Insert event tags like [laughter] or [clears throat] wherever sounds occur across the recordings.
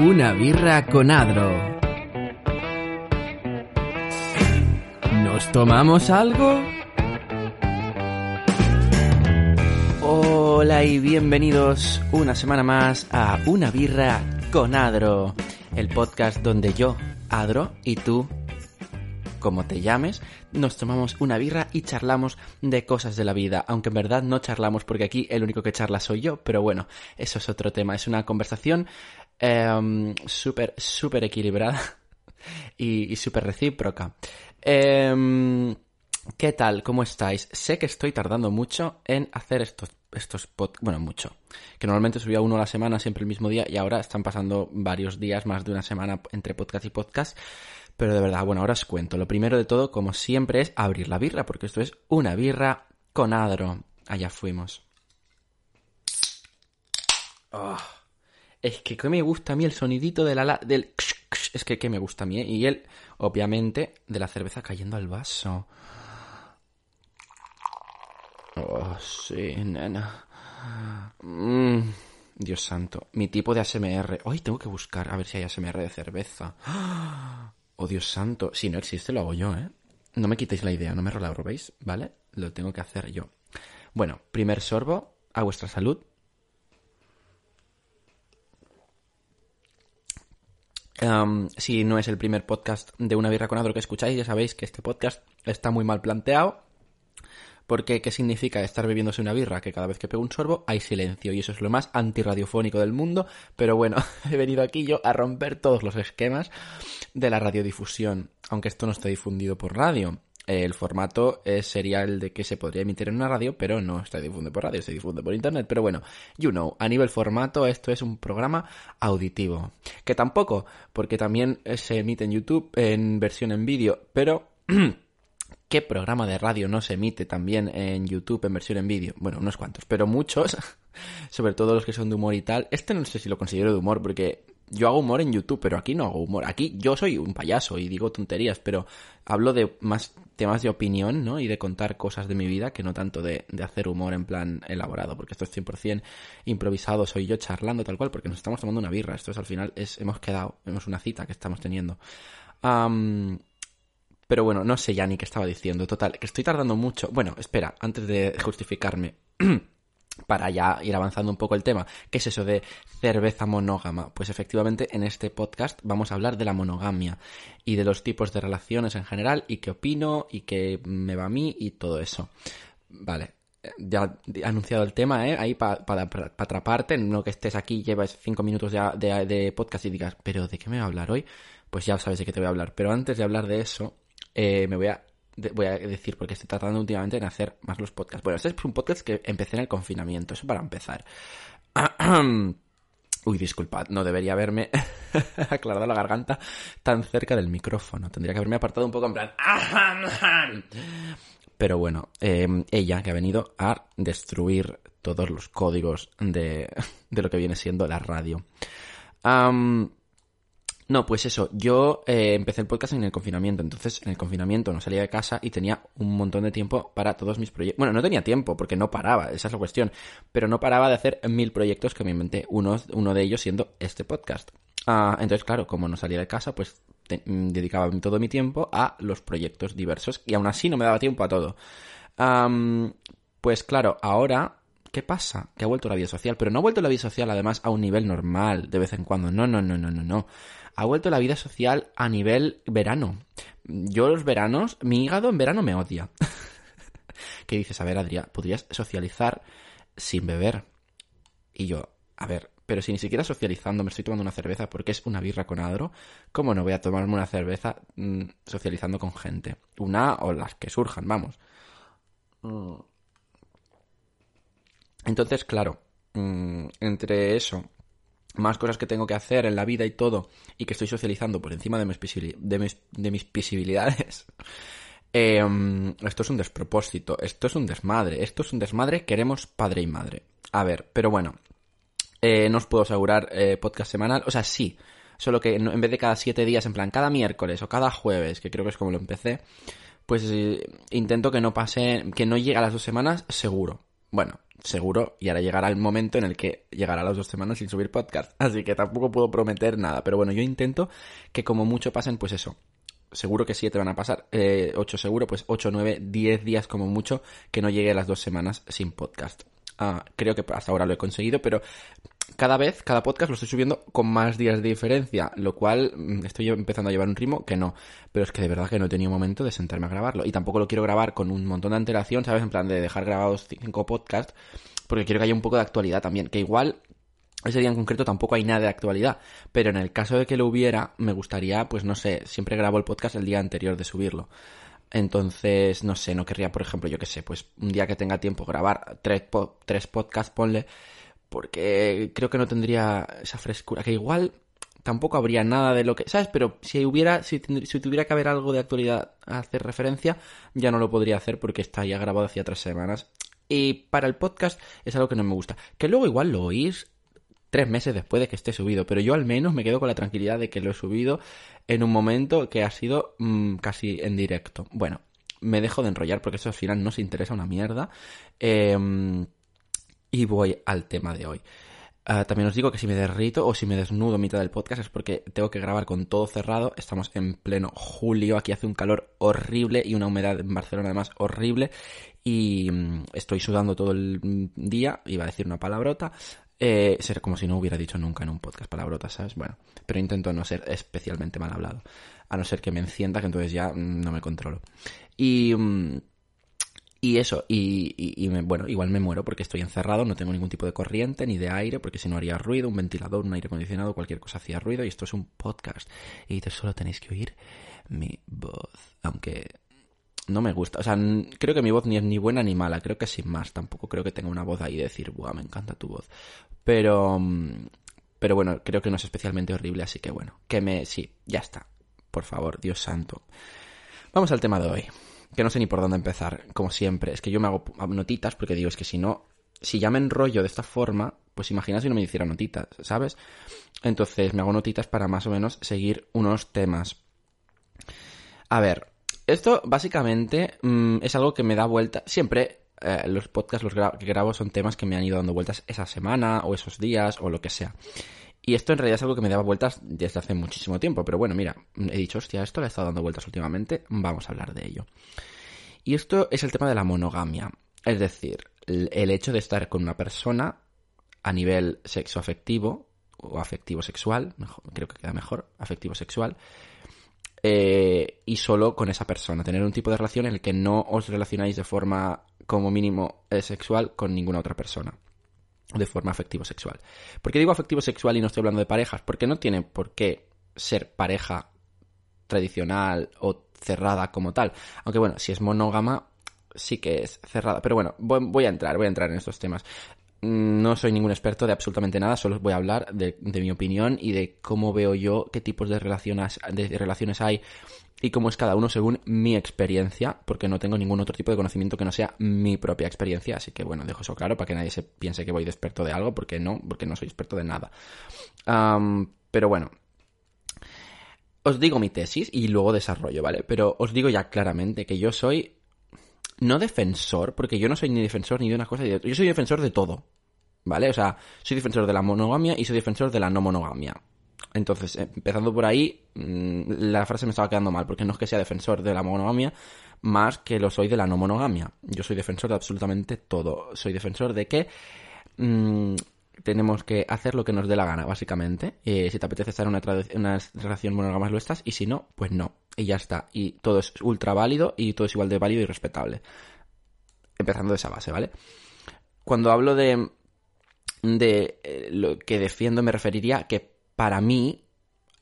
Una birra con Adro. ¿Nos tomamos algo? Hola y bienvenidos una semana más a Una birra con Adro, el podcast donde yo, Adro, y tú, como te llames, nos tomamos una birra y charlamos de cosas de la vida, aunque en verdad no charlamos porque aquí el único que charla soy yo, pero bueno, eso es otro tema, es una conversación eh, súper, súper equilibrada [laughs] y, y súper recíproca. Em, ¿Qué tal? ¿Cómo estáis? Sé que estoy tardando mucho en hacer estos, estos podcasts, bueno, mucho. Que normalmente subía uno a la semana, siempre el mismo día, y ahora están pasando varios días, más de una semana entre podcast y podcast. Pero de verdad, bueno, ahora os cuento. Lo primero de todo, como siempre, es abrir la birra, porque esto es una birra con adro. Allá fuimos. Oh, es que que me gusta a mí el sonidito de la, la del es que que me gusta a mí, ¿eh? y él, obviamente, de la cerveza cayendo al vaso. Oh, sí, nena. Mm, Dios santo. Mi tipo de ASMR. Hoy tengo que buscar a ver si hay ASMR de cerveza. Oh, Dios santo. Si no existe, lo hago yo, ¿eh? No me quitéis la idea, no me ¿veis? ¿vale? Lo tengo que hacer yo. Bueno, primer sorbo, a vuestra salud. Um, si no es el primer podcast de una birra con Adro que escucháis, ya sabéis que este podcast está muy mal planteado. Porque, ¿qué significa estar bebiéndose una birra? Que cada vez que pego un sorbo hay silencio y eso es lo más antirradiofónico del mundo. Pero bueno, [laughs] he venido aquí yo a romper todos los esquemas de la radiodifusión. Aunque esto no está difundido por radio. El formato eh, sería el de que se podría emitir en una radio, pero no está difundido por radio, se difunde por internet. Pero bueno, you know, a nivel formato esto es un programa auditivo. Que tampoco, porque también se emite en YouTube en versión en vídeo, pero... [clears throat] ¿Qué programa de radio no se emite también en YouTube en versión en vídeo? Bueno, unos cuantos, pero muchos, [laughs] sobre todo los que son de humor y tal. Este no sé si lo considero de humor, porque yo hago humor en YouTube, pero aquí no hago humor. Aquí yo soy un payaso y digo tonterías, pero hablo de más temas de opinión, ¿no? Y de contar cosas de mi vida, que no tanto de, hacer humor en plan elaborado, porque esto es 100% improvisado, soy yo charlando tal cual, porque nos estamos tomando una birra. Esto es al final, es, hemos quedado, hemos una cita que estamos teniendo. Um, pero bueno, no sé ya ni qué estaba diciendo. Total, que estoy tardando mucho. Bueno, espera, antes de justificarme. [clears throat] para ya ir avanzando un poco el tema, ¿qué es eso de cerveza monógama? Pues efectivamente en este podcast vamos a hablar de la monogamia y de los tipos de relaciones en general y qué opino y qué me va a mí y todo eso. Vale, ya he anunciado el tema, ¿eh? Ahí para atraparte, no que estés aquí, llevas cinco minutos ya de, de, podcast y digas, ¿pero de qué me va a hablar hoy? Pues ya sabes de qué te voy a hablar. Pero antes de hablar de eso, eh, me voy a voy a decir porque estoy tratando últimamente en hacer más los podcasts. Bueno, este es un podcast que empecé en el confinamiento, eso para empezar. [clears throat] Uy, disculpad, no debería haberme [laughs] aclarado la garganta tan cerca del micrófono. Tendría que haberme apartado un poco en plan... Pero bueno, eh, ella que ha venido a destruir todos los códigos de, [laughs] de lo que viene siendo la radio. Um, no, pues eso, yo eh, empecé el podcast en el confinamiento, entonces en el confinamiento no salía de casa y tenía un montón de tiempo para todos mis proyectos. Bueno, no tenía tiempo porque no paraba, esa es la cuestión, pero no paraba de hacer mil proyectos que me inventé, uno, de ellos siendo este podcast. Ah, entonces, claro, como no salía de casa, pues mm, dedicaba todo mi tiempo a los proyectos diversos y aún así no me daba tiempo a todo. Pues claro, ahora ¿Qué pasa? Que ha vuelto la vida social, pero no ha vuelto la vida social además a un nivel normal de vez en cuando. No, no, no, no, no, no ha vuelto la vida social a nivel verano. Yo los veranos, mi hígado en verano me odia. [laughs] ¿Qué dices? A ver, Adrián, podrías socializar sin beber. Y yo, a ver, pero si ni siquiera socializando me estoy tomando una cerveza porque es una birra con adro, ¿cómo no voy a tomarme una cerveza mmm, socializando con gente? Una o las que surjan, vamos. Mm. Entonces, claro, mmm, entre eso más cosas que tengo que hacer en la vida y todo, y que estoy socializando por encima de mis, de mis, de mis posibilidades, [laughs] eh, esto es un despropósito, esto es un desmadre, esto es un desmadre, queremos padre y madre. A ver, pero bueno, eh, no os puedo asegurar eh, podcast semanal, o sea, sí, solo que en vez de cada siete días, en plan, cada miércoles o cada jueves, que creo que es como lo empecé, pues eh, intento que no pase, que no llegue a las dos semanas seguro. Bueno, seguro, y ahora llegará el momento en el que llegará las dos semanas sin subir podcast. [laughs] Así que tampoco puedo prometer nada. Pero bueno, yo intento que como mucho pasen, pues eso. Seguro que siete van a pasar, eh, ocho seguro, pues ocho, nueve, diez días como mucho que no llegue a las dos semanas sin podcast. Ah, creo que hasta ahora lo he conseguido, pero cada vez, cada podcast lo estoy subiendo con más días de diferencia, lo cual mm, estoy empezando a llevar un ritmo que no. Pero es que de verdad que no he tenido momento de sentarme a grabarlo. Y tampoco lo quiero grabar con un montón de antelación, ¿sabes? En plan de dejar grabados cinco podcasts, porque quiero que haya un poco de actualidad también. Que igual ese día en concreto tampoco hay nada de actualidad, pero en el caso de que lo hubiera, me gustaría, pues no sé, siempre grabo el podcast el día anterior de subirlo. Entonces, no sé, no querría, por ejemplo, yo qué sé, pues un día que tenga tiempo grabar tres, tres podcasts, ponle, porque creo que no tendría esa frescura, que igual tampoco habría nada de lo que, ¿sabes? Pero si hubiera, si, si, tuviera que haber algo de actualidad a hacer referencia, ya no lo podría hacer porque está ya grabado hacía tres semanas. Y para el podcast es algo que no me gusta. Que luego igual lo oís tres meses después de que esté subido, pero yo al menos me quedo con la tranquilidad de que lo he subido en un momento que ha sido mm, casi en directo. Bueno, me dejo de enrollar porque eso al final no se interesa una mierda. Eh, y voy al tema de hoy. Ah, también os digo que si me derrito o si me desnudo mitad del podcast es porque tengo que grabar con todo cerrado. Estamos en pleno julio, aquí hace un calor horrible y una humedad en Barcelona además horrible. Y mm, estoy sudando todo el día, iba a decir una palabrota. Eh, ser como si no hubiera dicho nunca en un podcast palabrotas, ¿sabes? Bueno, pero intento no ser especialmente mal hablado. A no ser que me encienda, que entonces ya no me controlo. Y... Mm, y eso, y, bueno, igual me muero porque estoy encerrado, no tengo ningún tipo de corriente ni de aire, porque si no haría ruido, un ventilador, un aire acondicionado, cualquier cosa hacía ruido, y esto es un podcast. Y solo tenéis que oír mi voz. Aunque no me gusta, o sea, creo que mi voz ni es ni buena ni mala, creo que sin más, tampoco creo que tenga una voz ahí de decir, buah, me encanta tu voz. Pero, pero bueno, creo que no es especialmente horrible, así que bueno, que me, sí, ya está. Por favor, Dios santo. Vamos al tema de hoy que no sé ni por dónde empezar, como siempre. Es que yo me hago notitas porque digo, es que si no, si ya me enrollo de esta forma, pues imagina si no me hiciera notitas, ¿sabes? Entonces me hago notitas para más o menos seguir unos temas. A ver, esto básicamente mm, es algo que me da vuelta. Siempre eh, los podcasts los que grabo son temas que me han ido dando vueltas esa semana o esos días o lo que sea. Y esto en realidad es algo que me daba vueltas desde hace muchísimo tiempo. Pero bueno, mira, he dicho, hostia, esto le ha estado dando vueltas últimamente, vamos a hablar de ello. Y esto es el tema de la monogamia. Es decir, el hecho de estar con una persona a nivel sexo-afectivo o afectivo-sexual, creo que queda mejor, afectivo-sexual, eh, y solo con esa persona. Tener un tipo de relación en el que no os relacionáis de forma como mínimo sexual con ninguna otra persona de forma afectivo-sexual. ¿Por qué digo afectivo-sexual y no estoy hablando de parejas? Porque no tiene por qué ser pareja tradicional o cerrada como tal. Aunque bueno, si es monógama, sí que es cerrada. Pero bueno, voy a entrar, voy a entrar en estos temas. No soy ningún experto de absolutamente nada, solo voy a hablar de, mi opinión y de cómo veo yo qué tipos de relaciones, de relaciones hay y cómo es cada uno según mi experiencia, porque no tengo ningún otro tipo de conocimiento que no sea mi propia experiencia, así que bueno, dejo eso claro para que nadie se piense que voy de experto de algo, porque no, porque no soy experto de nada. pero bueno, os digo mi tesis y luego desarrollo, ¿vale? Pero os digo ya claramente que yo soy no defensor, porque yo no soy ni defensor ni de una cosa de otra, yo soy defensor de todo, ¿vale? O sea, soy defensor de la monogamia y soy defensor de la no monogamia. Entonces, empezando por ahí, mm, la frase me estaba quedando mal, porque no es que sea defensor de la monogamia, más que lo soy de la no monogamia. Yo soy defensor de absolutamente todo. Soy defensor de que mm, tenemos que hacer lo que nos dé la gana, básicamente. Eh, si te apetece estar en una, una relación monógama, lo estás, y si no, pues no. Y ya está. Y todo es ultra válido y todo es igual de válido y respetable. Empezando de esa base, ¿vale? Cuando hablo de, de eh, lo que defiendo, me referiría a que para mí,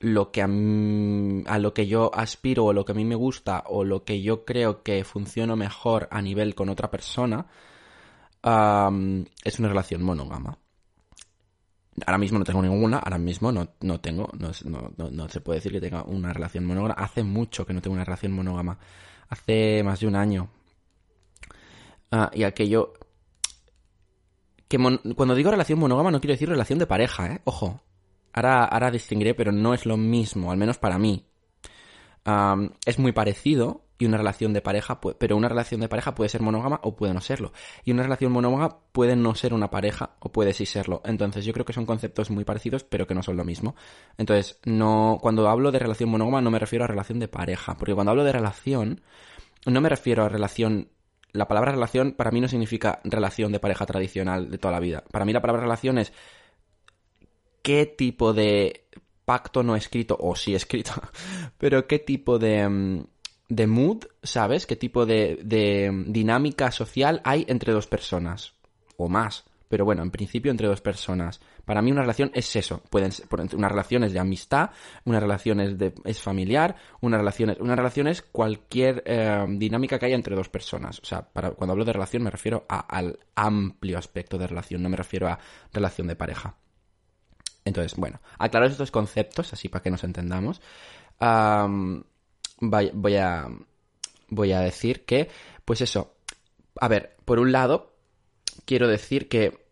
lo que a, lo que yo aspiro o lo que a mí me gusta o lo que yo creo que funciona mejor a nivel con otra persona es una relación monógama. Ahora mismo no tengo ninguna, ahora mismo no, no tengo, no, no, se puede decir que tenga una relación monógama. Hace mucho que no tengo una relación monógama. Hace más de un año. Ah, y aquello... Que cuando digo relación monógama no quiero decir relación de pareja, ¿eh? Ojo. Ahora, ahora distinguiré, pero no es lo mismo, al menos para mí. es muy parecido, Y una relación de pareja, pero una relación de pareja puede ser monógama o puede no serlo. Y una relación monógama puede no ser una pareja o puede sí serlo. Entonces yo creo que son conceptos muy parecidos, pero que no son lo mismo. Entonces, no, cuando hablo de relación monógama no me refiero a relación de pareja, porque cuando hablo de relación, no me refiero a relación la palabra relación para mí no significa relación de pareja tradicional de toda la vida. Para mí la palabra relación es qué tipo de pacto no escrito, o sí escrito, [laughs] pero qué tipo de, mm, de mood, ¿sabes? ¿Qué tipo de, de dinámica social hay entre dos personas? O más. Pero bueno, en principio entre dos personas. Para mí una relación es eso. Pueden ser, una relación es de amistad, una relación es, de, es familiar, una relación es, una relación es cualquier eh, dinámica que haya entre dos personas. O sea, para, cuando hablo de relación me refiero al amplio aspecto de relación, no me refiero a relación de pareja. Entonces, bueno, aclarar estos conceptos, así para que nos entendamos. Voy, a, voy a decir que, pues eso, a ver, por un lado, quiero decir que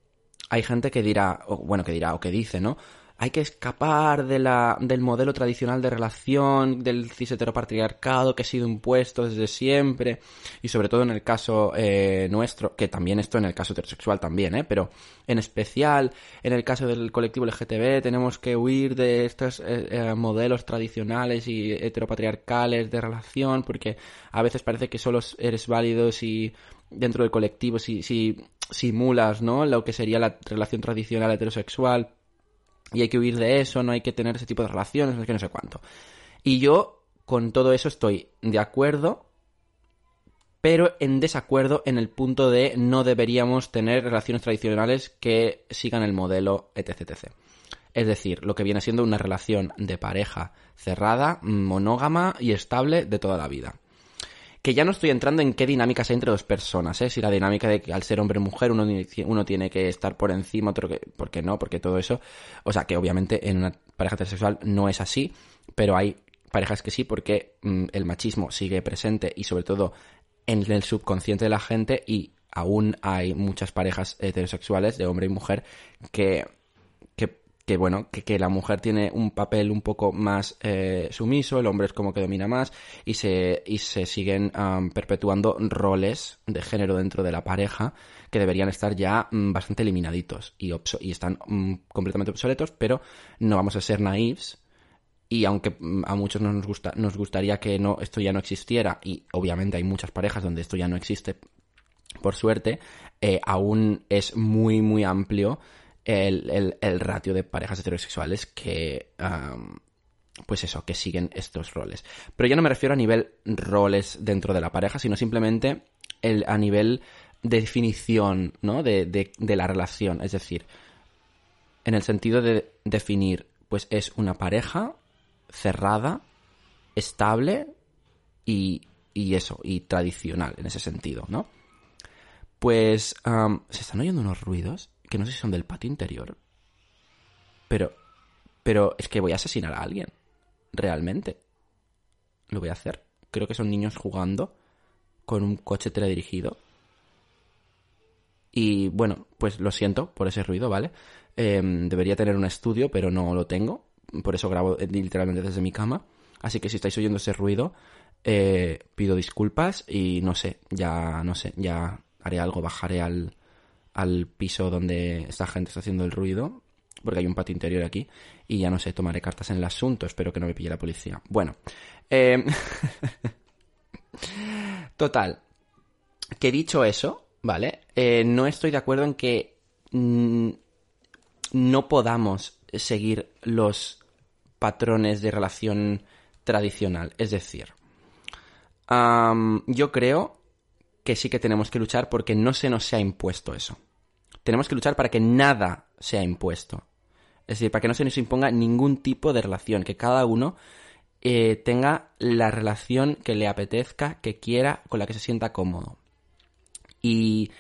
hay gente que dirá, bueno, que dirá, o que dice, ¿no? Hay que escapar de la, del modelo tradicional de relación, del cis heteropatriarcado que ha sido impuesto desde siempre, y sobre todo en el caso eh, nuestro, que también esto en el caso heterosexual también, ¿eh? Pero en especial en el caso del colectivo LGTB tenemos que huir de estos eh, eh, modelos tradicionales y heteropatriarcales de relación, porque a veces parece que solo eres válido si dentro del colectivo, si, si simulas, ¿no? Lo que sería la relación tradicional heterosexual y hay que huir de eso, no hay que tener ese tipo de relaciones, no sé qué, no sé cuánto. Y yo con todo eso estoy de acuerdo, pero en desacuerdo en el punto de no deberíamos tener relaciones tradicionales que sigan el modelo etc. Es decir, lo que viene siendo una relación de pareja cerrada, monógama y estable de toda la vida que ya no estoy entrando en qué dinámicas hay entre dos personas, ¿eh? Si la dinámica de que al ser hombre mujer uno, uno tiene que estar por encima, otro que... ¿Por qué no? Porque todo eso... O sea, que obviamente en una pareja heterosexual no es así, pero hay parejas que sí porque mm, el machismo sigue presente y sobre todo en el subconsciente de la gente y aún hay muchas parejas heterosexuales de hombre y mujer que que bueno, que, la mujer tiene un papel un poco más eh, sumiso, el hombre es como que domina más y se, y se siguen perpetuando roles de género dentro de la pareja que deberían estar ya mm, bastante eliminaditos y, y están mm, completamente obsoletos, pero no vamos a ser naives y aunque mm, a muchos nos, gusta, nos gustaría que no, esto ya no existiera, y obviamente hay muchas parejas donde esto ya no existe, por suerte, eh, aún es muy, muy amplio el, el, ratio de parejas heterosexuales que, pues eso, que siguen estos roles. Pero yo no me refiero a nivel roles dentro de la pareja, sino simplemente el, a nivel definición, ¿no? De, de la relación. Es decir, en el sentido de definir, pues es una pareja cerrada, estable y, y eso, y tradicional en ese sentido, ¿no? Pues, ¿se están oyendo unos ruidos? Que no sé si son del patio interior. Pero, pero es que voy a asesinar a alguien. Realmente. Lo voy a hacer. Creo que son niños jugando con un coche teledirigido. Y bueno, pues lo siento por ese ruido, ¿vale? Em, debería tener un estudio, pero no lo tengo. Por eso grabo eh, literalmente desde mi cama. Así que si estáis oyendo ese ruido, eh, pido disculpas y no sé, ya no sé, ya haré algo, bajaré al, al piso donde esta gente está haciendo el ruido, porque hay un patio interior aquí, y ya no sé, tomaré cartas en el asunto, espero que no me pille la policía. Bueno, eh... [laughs] total, que dicho eso, ¿vale? Eh, no estoy de acuerdo en que mm, no podamos seguir los patrones de relación tradicional, es decir, yo creo que sí que tenemos que luchar porque no se nos ha impuesto eso tenemos que luchar para que nada sea impuesto. Es decir, para que no se nos imponga ningún tipo de relación, que cada uno eh, tenga la relación que le apetezca, que quiera, con la que se sienta cómodo. Y,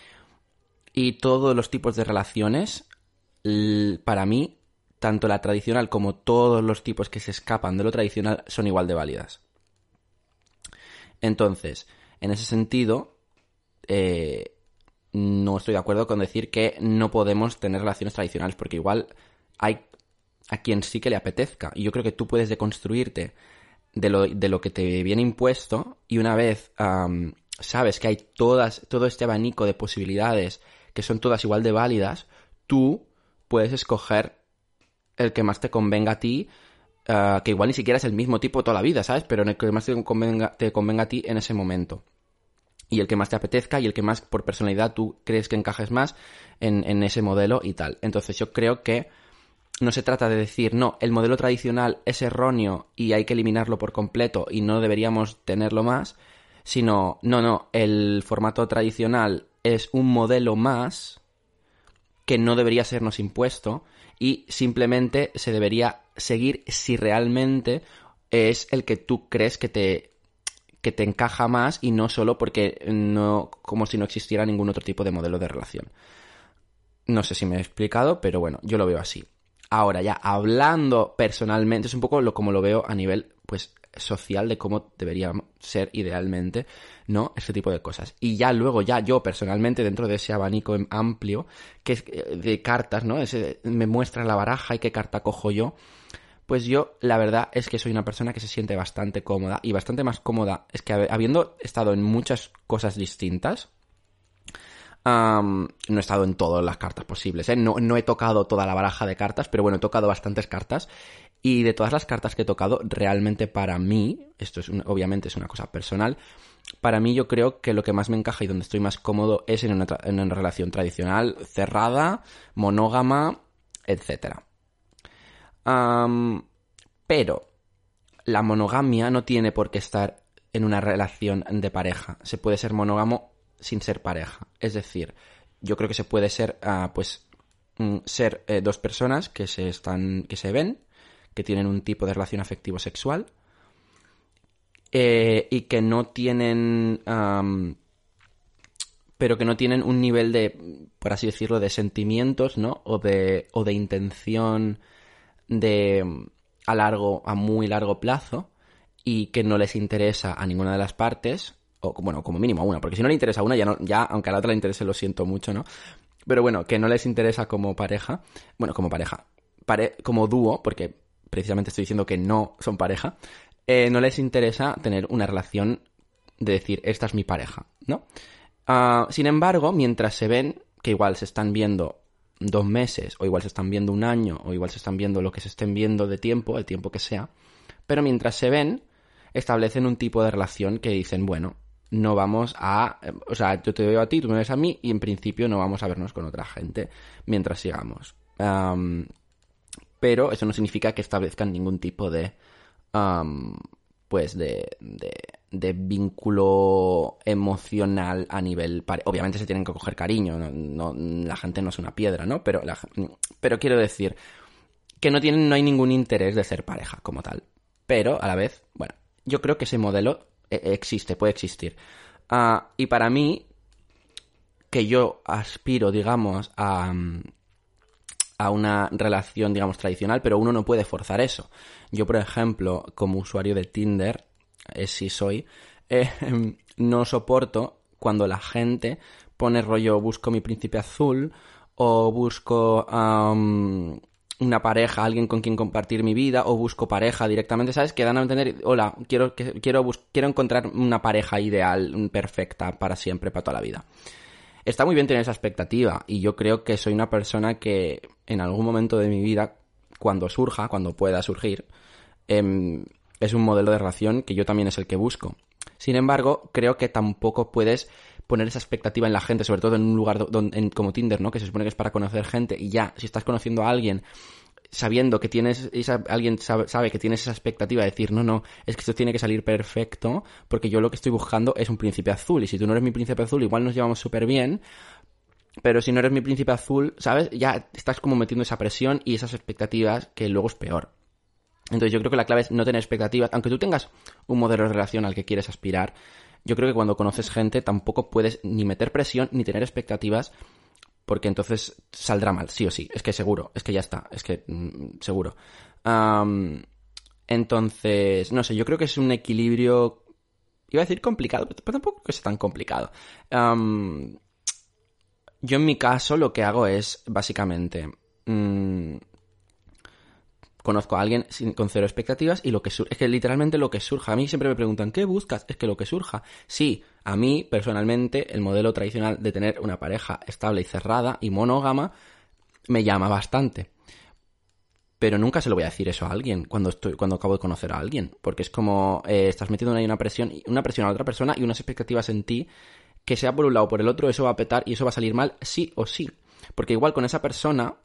y todos los tipos de relaciones, para mí, tanto la tradicional como todos los tipos que se escapan de lo tradicional son igual de válidas. Entonces, en ese sentido, eh, no estoy de acuerdo con decir que no podemos tener relaciones tradicionales, porque igual hay a quien sí que le apetezca. Y yo creo que tú puedes deconstruirte de lo, de lo que te viene impuesto y una vez sabes que hay todas, todo este abanico de posibilidades que son todas igual de válidas, tú puedes escoger el que más te convenga a ti, ah, que igual ni siquiera es el mismo tipo toda la vida, ¿sabes? Pero en el que más te convenga, te convenga a ti en ese momento. Y el que más te apetezca y el que más por personalidad tú crees que encajes más en, en ese modelo y tal. Entonces yo creo que no se trata de decir, no, el modelo tradicional es erróneo y hay que eliminarlo por completo y no deberíamos tenerlo más, sino, no, no, el formato tradicional es un modelo más que no debería sernos impuesto y simplemente se debería seguir si realmente es el que tú crees que te que te encaja más y no solo porque no como si no existiera ningún otro tipo de modelo de relación. No sé si me he explicado, pero bueno, yo lo veo así. Ahora ya, hablando personalmente, es un poco lo como lo veo a nivel, pues, social de cómo debería ser idealmente, ¿no? Este tipo de cosas. Y ya luego, ya yo personalmente, dentro de ese abanico amplio, que es eh, de cartas, ¿no? Ese, me muestra la baraja y qué carta cojo yo. Pues yo, la verdad es que soy una persona que se siente bastante cómoda y bastante más cómoda. Es que habiendo estado en muchas cosas distintas, no he estado en todas las cartas posibles, ¿eh? no, no, he tocado toda la baraja de cartas, pero bueno, he tocado bastantes cartas. Y de todas las cartas que he tocado, realmente para mí, esto es obviamente es una cosa personal, para mí yo creo que lo que más me encaja y donde estoy más cómodo es en una, en una relación tradicional, cerrada, monógama, pero la monogamia no tiene por qué estar en una relación de pareja. Se puede ser monógamo sin ser pareja. Es decir, yo creo que se puede ser, ah, pues, mm, ser eh, dos personas que se están, que se ven, que tienen un tipo de relación afectivo sexual eh, y que no tienen, pero que no tienen un nivel de, por así decirlo, de sentimientos, ¿no? O de, o de intención de a largo, a muy largo plazo y que no les interesa a ninguna de las partes o bueno, como mínimo a una, porque si no le interesa a una, ya, no, ya aunque a la otra le interese, lo siento mucho, ¿no? Pero bueno, que no les interesa como pareja, bueno, como pareja, como dúo, porque precisamente estoy diciendo que no son pareja, eh, no les interesa tener una relación de decir, esta es mi pareja, ¿no? Ah, sin embargo, mientras se ven, que igual se están viendo dos meses, o igual se están viendo un año, o igual se están viendo lo que se estén viendo de tiempo, el tiempo que sea, pero mientras se ven, establecen un tipo de relación que dicen, bueno, no vamos a... O sea, yo te veo a ti, tú me ves a mí y en principio no vamos a vernos con otra gente mientras sigamos. pero eso no significa que establezcan ningún tipo de... pues de, vínculo emocional a nivel... Obviamente se tienen que coger cariño, no, la gente no es una piedra, ¿no? Pero, pero quiero decir que no, tienen, no hay ningún interés de ser pareja como tal. Pero a la vez, bueno, yo creo que ese modelo e-, existe, puede existir. Ah, y para mí, que yo aspiro, digamos, a, a una relación, digamos, tradicional, pero uno no puede forzar eso. Yo, por ejemplo, como usuario de Tinder, es si soy, eh, [laughs] no soporto cuando la gente pone rollo busco mi príncipe azul o busco una pareja, alguien con quien compartir mi vida, o busco pareja directamente, ¿sabes? Que dan a entender, hola, quiero, quiero, quiero encontrar una pareja ideal, perfecta, para siempre, para toda la vida. Está muy bien tener esa expectativa, y yo creo que soy una persona que en algún momento de mi vida, cuando surja, cuando pueda surgir, em, es un modelo de relación que yo también es el que busco. Sin embargo, creo que tampoco puedes poner esa expectativa en la gente, sobre todo en un lugar donde, como Tinder, ¿no? Que se supone que es para conocer gente y ya, si estás conociendo a alguien sabiendo que tienes, esa, alguien sabe, que tienes esa expectativa de decir, no, no, es que esto tiene que salir perfecto, porque yo lo que estoy buscando es un príncipe azul, y si tú no eres mi príncipe azul, igual nos llevamos súper bien, pero si no eres mi príncipe azul, ¿sabes? Ya estás como metiendo esa presión y esas expectativas que luego es peor. Entonces yo creo que la clave es no tener expectativas, aunque tú tengas un modelo de relación al que quieres aspirar, yo creo que cuando conoces gente tampoco puedes ni meter presión ni tener expectativas porque entonces saldrá mal, sí o sí, es que seguro, es que ya está, es que mm, seguro. entonces, no sé, yo creo que es un equilibrio, iba a decir complicado, pero tampoco que sea tan complicado. yo en mi caso lo que hago es, básicamente, mm, conozco a alguien sin, con cero expectativas y lo que es que literalmente lo que surja, a mí siempre me preguntan, ¿qué buscas? Es que lo que surja, sí, a mí personalmente el modelo tradicional de tener una pareja estable y cerrada y monógama me llama bastante. Pero nunca se lo voy a decir eso a alguien cuando estoy, cuando acabo de conocer a alguien. Porque es como eh, estás metiendo ahí una presión, una presión a otra persona y unas expectativas en ti que sea por un lado o por el otro, eso va a petar y eso va a salir mal sí o sí. Porque igual con esa persona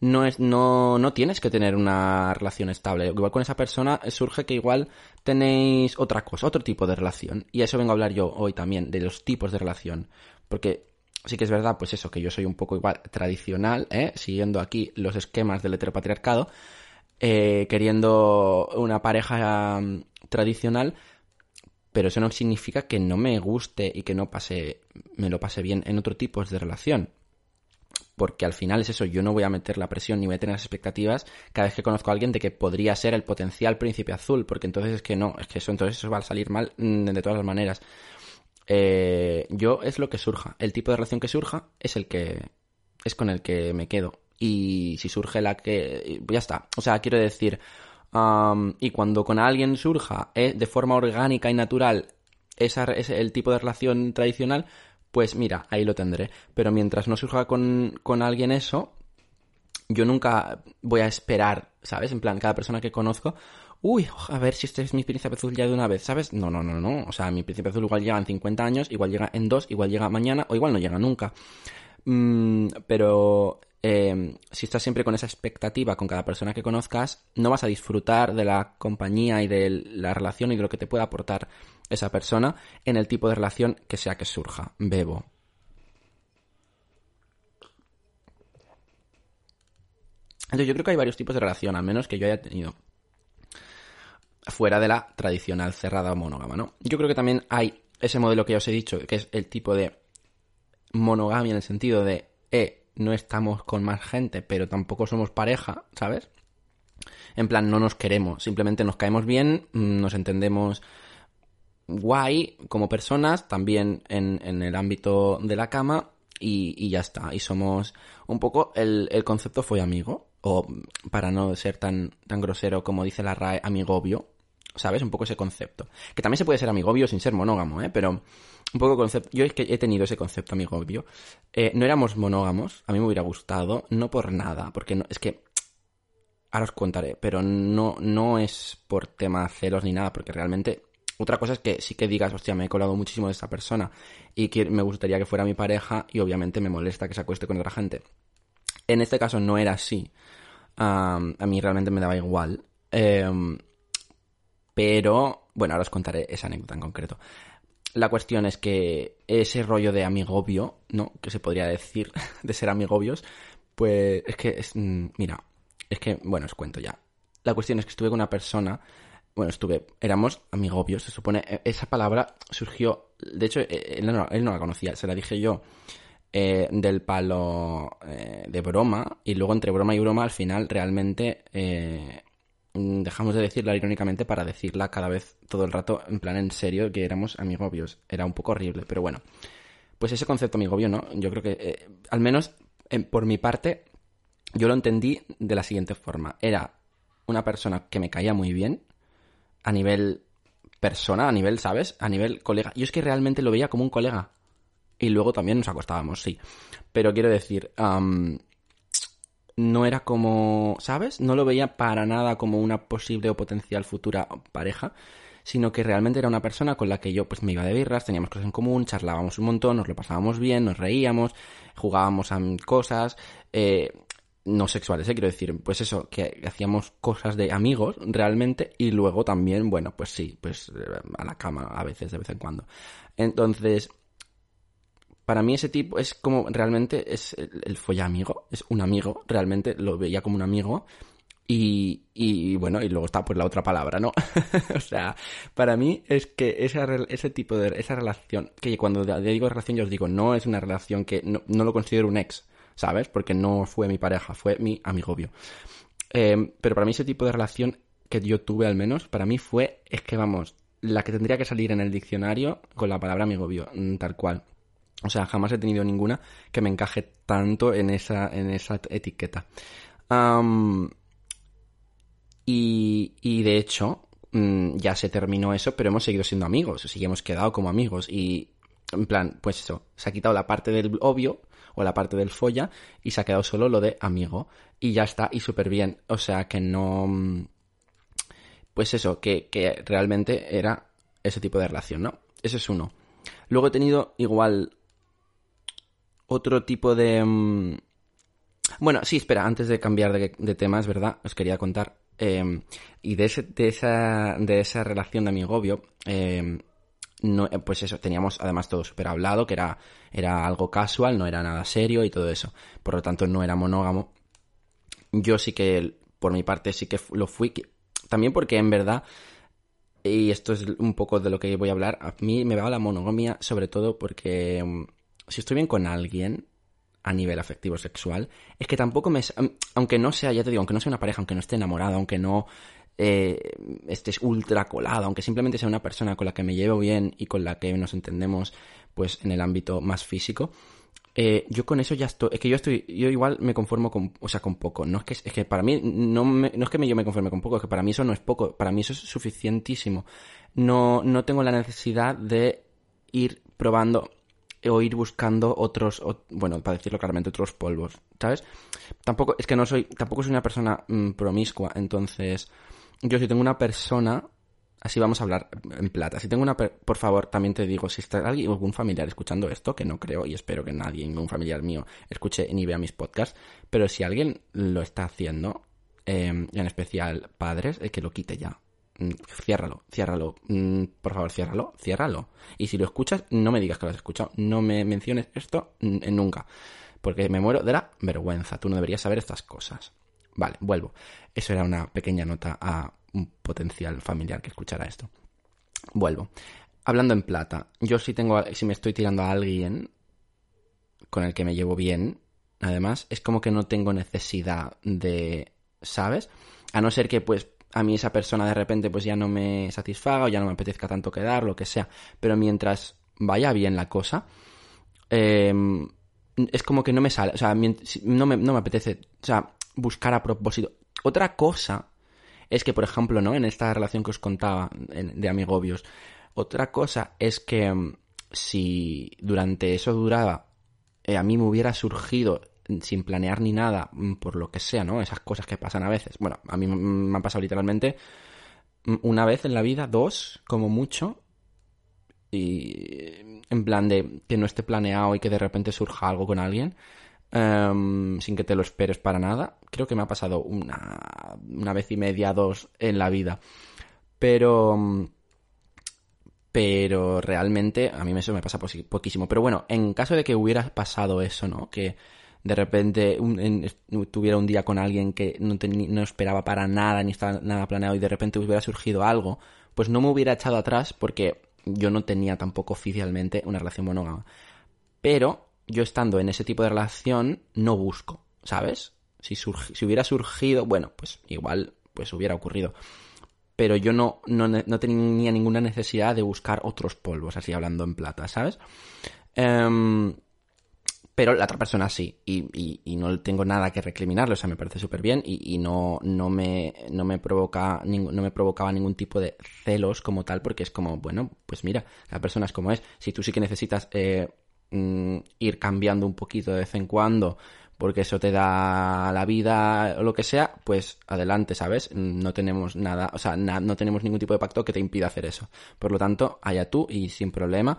no, es, no, no tienes que tener una relación estable. Igual con esa persona surge que igual tenéis otra cosa, otro tipo de relación. Y a eso vengo a hablar yo hoy también, de los tipos de relación. Porque sí que es verdad, pues eso, que yo soy un poco igual tradicional, ¿eh? siguiendo aquí los esquemas del heteropatriarcado, eh, queriendo una pareja mm, tradicional, pero eso no significa que no me guste y que no pase, me lo pase bien en otro tipo de relación porque al final es eso, yo no voy a meter la presión ni voy a tener las expectativas cada vez que conozco a alguien de que podría ser el potencial príncipe azul, porque entonces es que no, es que eso entonces eso va a salir mal mm, de todas las maneras. Eh, yo es lo que surja, el tipo de relación que surja es el que es con el que me quedo y si surge la que ya está, o sea quiero decir y cuando con alguien surja eh, de forma orgánica y natural esa, ese, el tipo de relación tradicional, pues mira, ahí lo tendré. Pero mientras no surja con, con alguien eso, yo nunca voy a esperar, ¿sabes? En plan, cada persona que conozco, uy, a ver si este es mi príncipe azul ya de una vez, ¿sabes? No, no, no, no. O sea, mi príncipe azul igual llega en 50 años, igual llega en 2, igual llega mañana o igual no llega nunca. Mm, pero eh, si estás siempre con esa expectativa con cada persona que conozcas, no vas a disfrutar de la compañía y de la relación y de lo que te pueda aportar esa persona en el tipo de relación que sea que surja. Bebo. Entonces yo creo que hay varios tipos de relación, al menos que yo haya tenido. Fuera de la tradicional cerrada o monógama, ¿no? Yo creo que también hay ese modelo que ya os he dicho, que es el tipo de monogamia en el sentido de, eh, no estamos con más gente, pero tampoco somos pareja, ¿sabes? En plan, no nos queremos, simplemente nos caemos bien, mm, nos entendemos guay como personas, también en, en el ámbito de la cama y, ya está. Y somos un poco el, el, concepto fue amigo, o para no ser tan, tan grosero como dice la RAE, amigobio, ¿sabes? Un poco ese concepto. Que también se puede ser amigobio sin ser monógamo, ¿eh? Pero un poco concepto. Yo es que he tenido ese concepto amigobio. Eh, no éramos monógamos, a mí me hubiera gustado, no por nada, porque no, es que ahora os contaré, pero no, no es por tema celos ni nada, porque realmente otra cosa es que sí que digas, hostia, me he colado muchísimo de esta persona y me gustaría que fuera mi pareja y obviamente me molesta que se acueste con otra gente. En este caso no era así. a mí realmente me daba igual. Em, pero, bueno, ahora os contaré esa anécdota en concreto. La cuestión es que ese rollo de amigobio, ¿no? Que se podría decir [laughs] de ser amigobios, pues es que, es, mm, mira, es que, bueno, os cuento ya. La cuestión es que estuve con una persona bueno, estuve, éramos amigobios, se supone, e, esa palabra surgió, de hecho, e, él no, la conocía, se la dije yo eh, del palo eh, de broma, y luego entre broma y broma al final realmente eh, dejamos de decirla irónicamente para decirla cada vez todo el rato en plan en serio que éramos amigobios, era un poco horrible, pero bueno, pues ese concepto amigobio, ¿no? Yo creo que, al menos por mi parte, yo lo entendí de la siguiente forma, era una persona que me caía muy bien, a nivel persona, a nivel, ¿sabes? A nivel colega. Yo es que realmente lo veía como un colega. Y luego también nos acostábamos, sí. Pero quiero decir, no era como, ¿sabes? No lo veía para nada como una posible o potencial futura pareja, sino que realmente era una persona con la que yo pues me iba de birras, teníamos cosas en común, charlábamos un montón, nos lo pasábamos bien, nos reíamos, jugábamos a cosas, eh, no sexuales, ¿eh? quiero decir, pues eso, que hacíamos cosas de amigos realmente y luego también, bueno, pues sí, pues eh, a la cama a veces, de vez en cuando. Entonces, para mí ese tipo es como realmente es el, el amigo es un amigo, realmente lo veía como un amigo y, bueno, y luego está pues la otra palabra, ¿no? [laughs] o sea, para mí es que ese, tipo de, esa relación, que cuando digo relación yo os digo, no es una relación que no, lo considero un ex, ¿sabes? Porque no fue mi pareja, fue mi amigobio. Eh, pero para mí ese tipo de relación que yo tuve al menos, para mí fue, es que vamos, la que tendría que salir en el diccionario con la palabra amigobio, mm, tal cual. O sea, jamás he tenido ninguna que me encaje tanto en esa, en esa etiqueta. Y, y de hecho, mm, ya se terminó eso, pero hemos seguido siendo amigos, así que hemos quedado como amigos. Y, en plan, pues eso, se ha quitado la parte del obvio o la parte del folla y se ha quedado solo lo de amigo. Y ya está, y súper bien. O sea que no. mm, Pues eso, que, que realmente era ese tipo de relación, ¿no? Ese es uno. Luego he tenido igual otro tipo de... mm, Bueno, sí, espera, antes de cambiar de, de tema, es verdad, os quería contar. eh, y de, ese, de, esa, de esa relación de amigobio, eh, no, eh, pues eso, teníamos además todo súper hablado, que era, era algo casual, no era nada serio y todo eso. Por lo tanto, no era monógamo. Yo sí que, por mi parte, sí que lo fui. También porque en verdad y esto es un poco de lo que voy a hablar. A mí me va la monogamia, sobre todo porque mm, si estoy bien con alguien a nivel afectivo sexual, es que tampoco me... Aunque no sea, ya te digo, aunque no sea una pareja, aunque no esté enamorado, aunque no eh, estés ultra colado, aunque simplemente sea una persona con la que me llevo bien y con la que nos entendemos, pues en el ámbito más físico, eh, yo con eso ya estoy, es que yo estoy, yo igual me conformo con, o sea, con poco. No es que, es que para mí, no, me- no es que yo me conforme con poco, es que para mí eso no es poco, para mí eso es suficientísimo. No, no tengo la necesidad de ir probando o ir buscando otros, o- bueno, para decirlo claramente, otros polvos, ¿sabes? Tampoco, es que no soy, tampoco soy una persona mm, promiscua, entonces, yo si tengo una persona, así vamos a hablar en plata, si tengo una, per- por favor, también te digo, si está alguien, algún familiar escuchando esto, que no creo y espero que nadie, ningún familiar mío, escuche ni vea mis podcasts, pero si alguien lo está haciendo, eh, en especial padres, eh, que lo quite ya. Mm, Ciérralo, ciérralo. Mm, Por favor, ciérralo, ciérralo. Y si lo escuchas, no me digas que lo has escuchado. No me menciones esto mm, nunca. Porque me muero de la vergüenza. Tú no deberías saber estas cosas. Vale, vuelvo. Eso era una pequeña nota a un potencial familiar que escuchara esto. Vuelvo. Hablando en plata, yo si tengo, si me estoy tirando a alguien con el que me llevo bien, además, es como que no tengo necesidad de, ¿sabes? A no ser que, pues, a mí esa persona de repente, pues ya no me satisfaga o ya no me apetezca tanto quedar, lo que sea. Pero mientras vaya bien la cosa, eh, es como que no me sale, o sea, no me, no me apetece, o sea, buscar a propósito. Otra cosa es que, por ejemplo, ¿no? En esta relación que os contaba de amigobios, otra cosa es que mm, si durante eso duraba, eh, a mí me hubiera surgido sin planear ni nada, mm, por lo que sea, ¿no? Esas cosas que pasan a veces. Bueno, a mí me han pasado literalmente mm, una vez en la vida, dos, como mucho, y en plan de que no esté planeado y que de repente surja algo con alguien em, sin que te lo esperes para nada. Creo que me ha pasado una, una vez y media, dos en la vida. Pero... mm, Pero realmente a mí eso me pasa poquísimo. Pero bueno, en caso de que hubiera pasado eso, ¿no? Que de repente tuviera un día con alguien que no, esperaba para nada, ni estaba nada planeado y de repente hubiera surgido algo, pues no me hubiera echado atrás porque yo no tenía tampoco oficialmente una relación monógama. Pero yo estando en ese tipo de relación no busco, ¿sabes? Si, si hubiera surgido, bueno, pues igual pues hubiera ocurrido. Pero yo no, no, no tenía ninguna necesidad de buscar otros polvos, así hablando en plata, ¿sabes? Em, pero la otra persona sí, y, y- y no tengo nada que recriminarle, o sea, me parece súper bien y, y no, no, me, no, me provoca, no me provocaba ningún tipo de celos como tal, porque es como, bueno, pues mira, la persona es como es. Si tú sí que necesitas eh, mm, ir cambiando un poquito de vez en cuando, porque eso te da la vida o lo que sea, pues adelante, ¿sabes? No tenemos nada, o sea, na- no tenemos ningún tipo de pacto que te impida hacer eso. Por lo tanto, allá tú y sin problema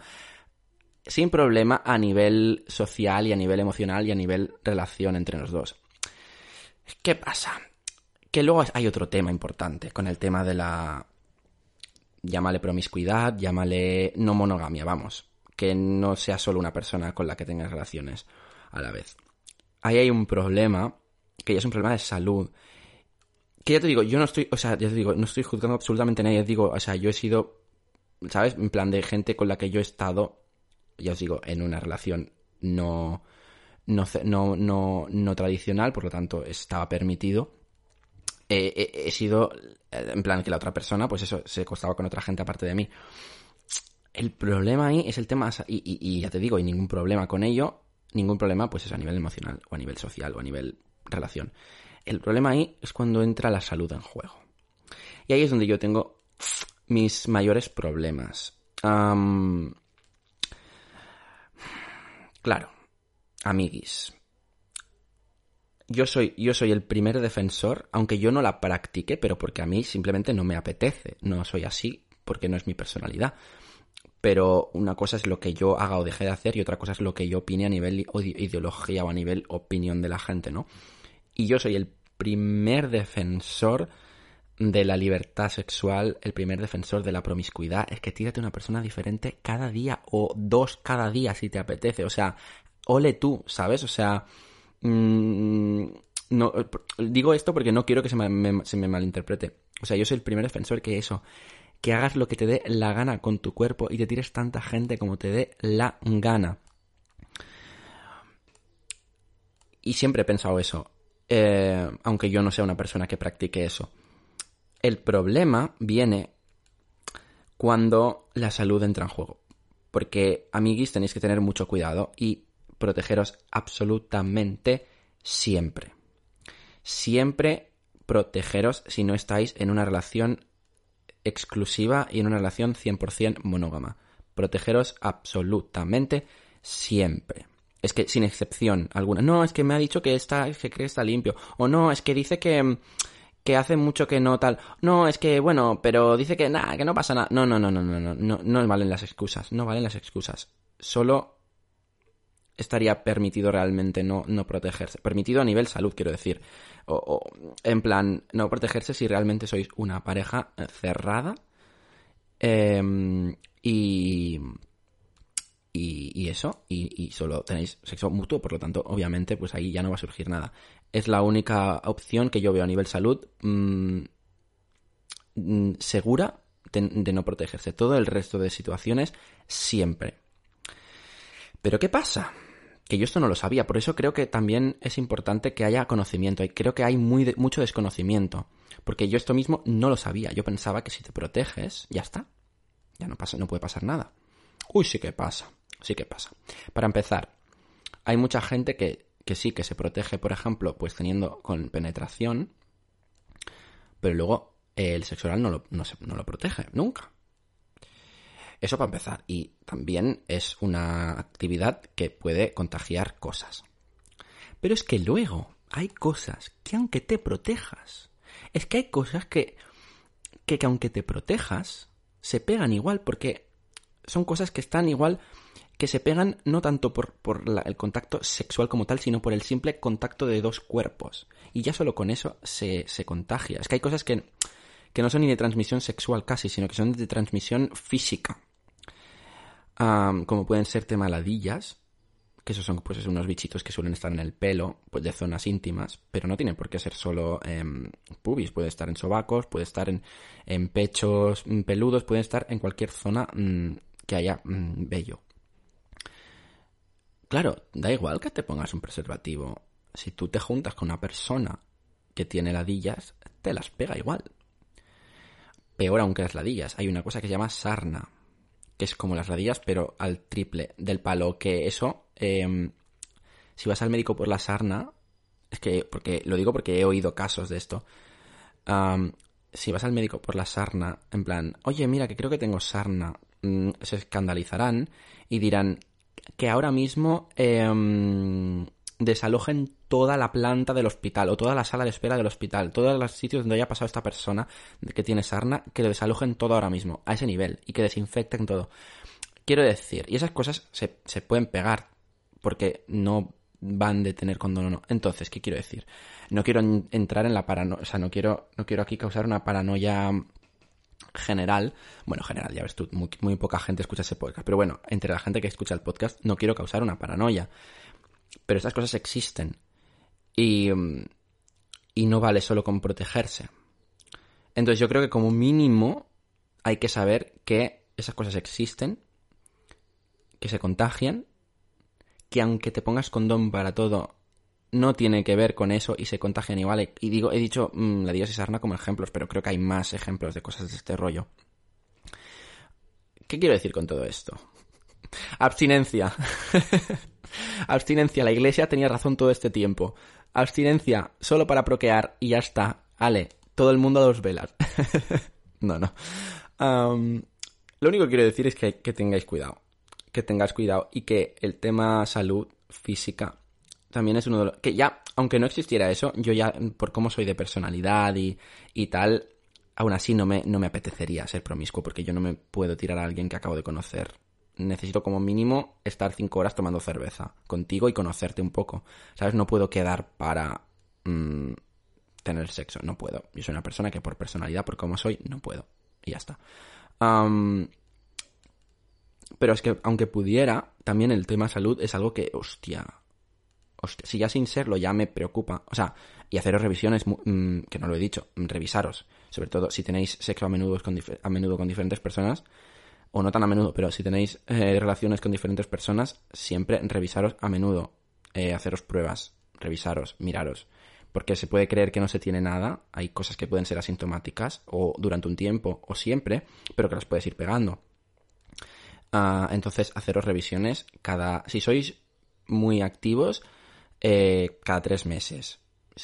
sin problema a nivel social y a nivel emocional y a nivel relación entre los dos. ¿Qué pasa? Que luego hay otro tema importante con el tema de la... Llámale promiscuidad, llámale no monogamia, vamos. Que no sea solo una persona con la que tengas relaciones a la vez. Ahí hay un problema, que ya es un problema de salud. Que ya te digo, yo no estoy, o sea, ya te digo, no estoy juzgando absolutamente a nadie. Digo, o sea, yo he sido, ¿sabes? En plan de gente con la que yo he estado ya os digo, en una relación no, no, no, no, no tradicional, por lo tanto estaba permitido. Eh, he, he sido, eh, en plan que la otra persona, pues eso, se acostaba con otra gente aparte de mí. El problema ahí es el tema, y, ya te digo, hay ningún problema con ello, ningún problema, pues es a nivel emocional, o a nivel social, o a nivel relación. El problema ahí es cuando entra la salud en juego. Y ahí es donde yo tengo mis mayores problemas. Claro, amiguis. Yo soy, yo soy el primer defensor, aunque yo no la practique, pero porque a mí simplemente no me apetece. No soy así porque no es mi personalidad. Pero una cosa es lo que yo haga o deje de hacer y otra cosa es lo que yo opine a nivel ideología o a nivel opinión de la gente, ¿no? Y yo soy el primer defensor de la libertad sexual, el primer defensor de la promiscuidad, es que tírate una persona diferente cada día o dos cada día si te apetece. O sea, ole tú, ¿sabes? O sea, mm, no, digo esto porque no quiero que se me, malinterprete. O sea, yo soy el primer defensor que eso, que hagas lo que te dé la gana con tu cuerpo y te tires tanta gente como te dé la gana. Y siempre he pensado eso, eh, aunque yo no sea una persona que practique eso. El problema viene cuando la salud entra en juego. Porque, amiguis, tenéis que tener mucho cuidado y protegeros absolutamente siempre. Siempre protegeros si no estáis en una relación exclusiva y en una relación 100% monógama. Protegeros absolutamente siempre. Es que sin excepción alguna. No, es que me ha dicho que está, que cree que está limpio. O no, es que dice que que hace mucho que no tal. No, es que, bueno, pero dice que nada, que no pasa nada. No, no, no, no, no, no, no, no valen las excusas, no valen las excusas. Solo estaría permitido realmente no, no protegerse. Permitido a nivel salud, quiero decir. O, en plan, no protegerse si realmente sois una pareja cerrada. Em, y, y, eso, y, solo tenéis sexo mutuo, por lo tanto, obviamente, pues ahí ya no va a surgir nada. Es la única opción que yo veo a nivel salud mm, mm, segura de, no protegerse. Todo el resto de situaciones, siempre. Pero ¿qué pasa? Que yo esto no lo sabía, por eso creo que también es importante que haya conocimiento. Y creo que hay muy mucho desconocimiento. Porque yo esto mismo no lo sabía. Yo pensaba que si te proteges, ya está. Ya no pasa, no puede pasar nada. Uy, sí que pasa sí que pasa. Para empezar, hay mucha gente que, sí, que se protege, por ejemplo, pues teniendo con penetración, pero luego el sexo oral no lo, no, no lo protege, nunca. Eso para empezar. Y también es una actividad que puede contagiar cosas. Pero es que luego hay cosas que aunque te protejas, es que hay cosas que, que, que aunque te protejas, se pegan igual porque son cosas que están igual que se pegan no tanto por, el contacto sexual como tal, sino por el simple contacto de dos cuerpos. Y ya solo con eso se, contagia. Es que hay cosas que, que, no son ni de transmisión sexual casi, sino que son de transmisión física. como pueden ser temaladillas, que esos son pues unos bichitos que suelen estar en el pelo, pues de zonas íntimas, pero no tienen por qué ser solo en pubis, puede estar en sobacos, puede estar en, en pechos peludos, puede estar en cualquier zona mm, que haya mm, vello. Claro, da igual que te pongas un preservativo. Si tú te juntas con una persona que tiene ladillas, te las pega igual. Peor aún que las ladillas. Hay una cosa que se llama sarna, que es como las ladillas, pero al triple del palo. Que eso, em, si vas al médico por la sarna, es que, porque lo digo porque he oído casos de esto. si vas al médico por la sarna, en plan, oye, mira, que creo que tengo sarna, mm, se escandalizarán y dirán, que ahora mismo em, desalojen toda la planta del hospital o toda la sala de espera del hospital, todos los sitios donde haya pasado esta persona que tiene sarna, que lo desalojen todo ahora mismo, a ese nivel, y que desinfecten todo. Quiero decir, y esas cosas se, se pueden pegar, porque no van de tener condón o no. Entonces, ¿qué quiero decir? No quiero entrar en la paranoia, o sea, no quiero, no quiero aquí causar una paranoia general, bueno, general, ya ves tú, muy, poca gente escucha ese podcast, pero bueno, entre la gente que escucha el podcast no quiero causar una paranoia, pero estas cosas existen y, y no vale solo con protegerse. Entonces yo creo que como mínimo hay que saber que esas cosas existen, que se contagian, que aunque te pongas condón para todo, no tiene que ver con eso y se contagian igual. Y digo, he dicho mm, la y Sarna como ejemplos, pero creo que hay más ejemplos de cosas de este rollo. ¿Qué quiero decir con todo esto? Abstinencia. [laughs] Abstinencia. La iglesia tenía razón todo este tiempo. Abstinencia solo para procrear y ya está. Ale, todo el mundo a dos velas. [laughs] no, no. lo único que quiero decir es que, que tengáis cuidado. Que tengáis cuidado y que el tema salud física también es uno de los... Que ya, aunque no existiera eso, yo ya, por cómo soy de personalidad y, y tal, aún así no me, no me apetecería ser promiscuo porque yo no me puedo tirar a alguien que acabo de conocer. Necesito como mínimo estar cinco horas tomando cerveza contigo y conocerte un poco. ¿Sabes? No puedo quedar para mm, tener sexo. No puedo. Yo soy una persona que por personalidad, por cómo soy, no puedo. Y ya está. pero es que aunque pudiera, también el tema salud es algo que, hostia, si ya sin serlo ya me preocupa. O sea, y haceros revisiones, mm, que no lo he dicho, revisaros sobre todo si tenéis sexo a menudo con, a menudo con diferentes personas, o no tan a menudo, pero si tenéis eh, relaciones con diferentes personas, siempre revisaros a menudo, eh, haceros pruebas, revisaros, miraros, porque se puede creer que no se tiene nada, hay cosas que pueden ser asintomáticas, o durante un tiempo, o siempre, pero que las puedes ir pegando. Ah, entonces, haceros revisiones cada, si sois muy activos, eh, cada tres meses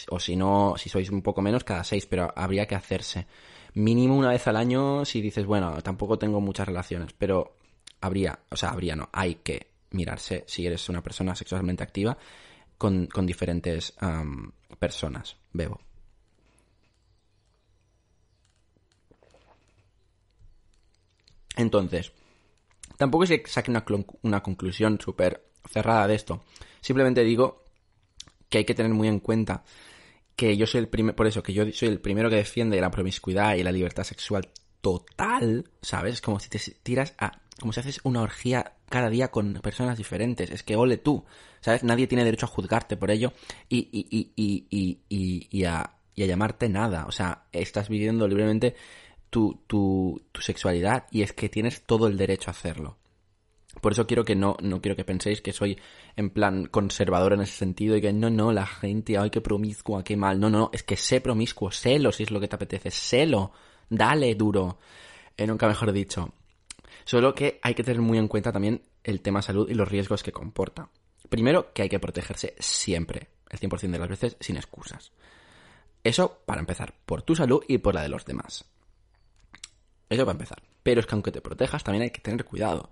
o si no, si sois un poco menos, cada seis, pero habría que hacerse. Mínimo una vez al año si dices, bueno, tampoco tengo muchas relaciones, pero habría, o sea, habría, no, hay que mirarse si eres una persona sexualmente activa con, con diferentes personas. Bebo. Entonces, tampoco se saque una, una conclusión súper cerrada de esto. Simplemente digo que hay que tener muy en cuenta que yo soy el primero, por eso, que yo soy el primero que defiende la promiscuidad y la libertad sexual total, ¿sabes? Es como si te tiras a, como si haces una orgía cada día con personas diferentes. Es que ole tú, ¿sabes? Nadie tiene derecho a juzgarte por ello y, y, y, y, y, y, a, y a llamarte nada. O sea, estás viviendo libremente tu, tu, tu sexualidad y es que tienes todo el derecho a hacerlo. Por eso quiero que no, no quiero que penséis que soy en plan conservador en ese sentido y que no, no, la gente, ay, qué promiscua, qué mal. No, no, es que sé promiscuo, sélo si es lo que te apetece, sélo, dale duro. Eh, nunca mejor dicho. Solo que hay que tener muy en cuenta también el tema salud y los riesgos que comporta. Primero, que hay que protegerse siempre, el 100% de las veces, sin excusas. Eso para empezar, por tu salud y por la de los demás. Eso para empezar. Pero es que aunque te protejas, también hay que tener cuidado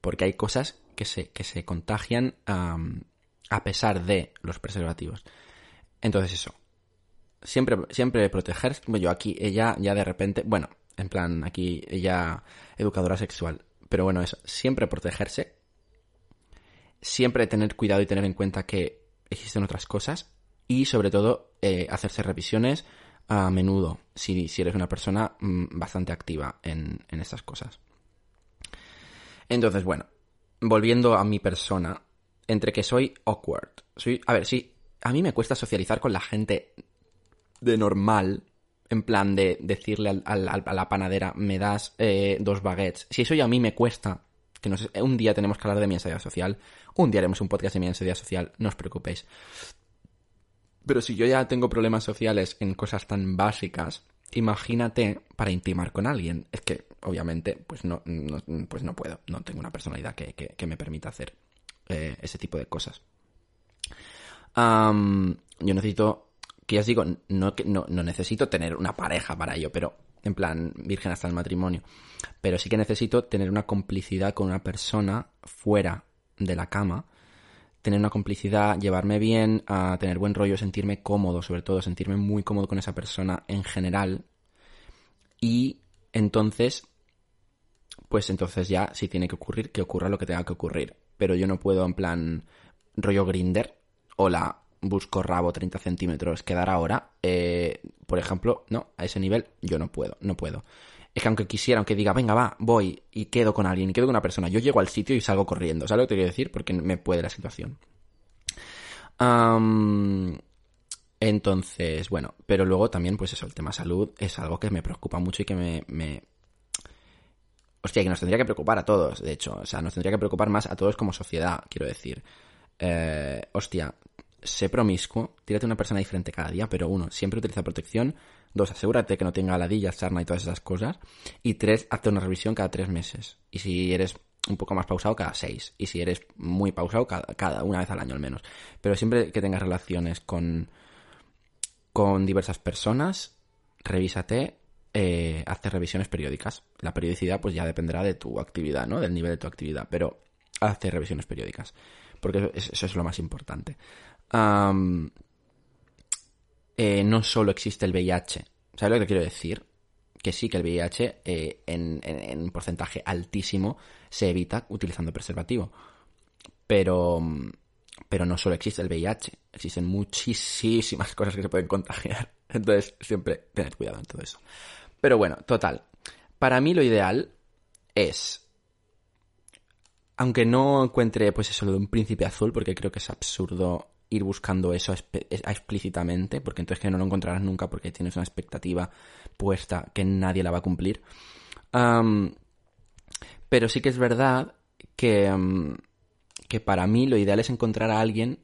porque hay cosas que se, que se contagian a pesar de los preservativos. Entonces eso, siempre, siempre protegerse, yo aquí, ella ya de repente, bueno, en plan, aquí ella educadora sexual, pero bueno, eso, siempre protegerse, siempre tener cuidado y tener en cuenta que existen otras cosas y sobre todo eh, hacerse revisiones a menudo si, si eres una persona mm, bastante activa en, en estas cosas. Entonces, bueno, volviendo a mi persona, entre que soy awkward, soy, a ver, sí, a mí me cuesta socializar con la gente de normal, en plan de decirle a la panadera, me das eh, dos baguettes. Si eso ya a mí me cuesta, que no sé, un día tenemos que hablar de mi ansiedad social, un día haremos un podcast de mi ansiedad social, no os preocupéis. Pero si yo ya tengo problemas sociales en cosas tan básicas, imagínate para intimar con alguien. Es que, obviamente, pues no, pues no puedo. No tengo una personalidad que, que, me permita hacer eh, ese tipo de cosas. yo necesito, que ya os digo, no, no, no necesito tener una pareja para ello, pero en plan, virgen hasta el matrimonio. Pero sí que necesito tener una complicidad con una persona fuera de la cama tener una complicidad, llevarme bien, tener buen rollo, sentirme cómodo, sobre todo, sentirme muy cómodo con esa persona en general. Y entonces, pues entonces ya, si tiene que ocurrir, que ocurra lo que tenga que ocurrir. Pero yo no puedo, en plan, rollo grinder, hola, busco rabo 30 centímetros, quedar ahora, eh, por ejemplo, no, a ese nivel yo no puedo, no puedo. Es que aunque quisiera, aunque diga, venga, va, voy y quedo con alguien y quedo con una persona, yo llego al sitio y salgo corriendo. ¿Sabes lo que te quiero decir? Porque me puede la situación. entonces, bueno, pero luego también, pues eso, el tema salud es algo que me preocupa mucho y que me, me... Hostia, que nos tendría que preocupar a todos, de hecho. O sea, nos tendría que preocupar más a todos como sociedad, quiero decir. Eh, hostia, sé promiscuo, tírate una persona diferente cada día, pero uno, siempre utiliza protección Dos, asegúrate que no tenga ladillas, sarna y todas esas cosas. Y tres, hazte una revisión cada tres meses. Y si eres un poco más pausado, cada seis. Y si eres muy pausado, cada, una vez al año al menos. Pero siempre que tengas relaciones con, con diversas personas, revísate, eh, hazte revisiones periódicas. La periodicidad pues ya dependerá de tu actividad, ¿no? Del nivel de tu actividad, pero hazte revisiones periódicas, porque eso es lo más importante. Eh, no solo existe el VIH, ¿sabes lo que quiero decir? Que sí, que el VIH eh, en, en un porcentaje altísimo se evita utilizando preservativo. Pero, pero no solo existe el VIH, existen muchísimas [laughs] cosas que se pueden contagiar. Entonces, siempre tened cuidado en todo eso. Pero bueno, total. Para mí lo ideal es, aunque no encuentre pues eso de un príncipe azul, porque creo que es absurdo ir buscando eso explícitamente, porque entonces que no lo encontrarás nunca porque tienes una expectativa puesta que nadie la va a cumplir. pero sí que es verdad que, que para mí lo ideal es encontrar a alguien,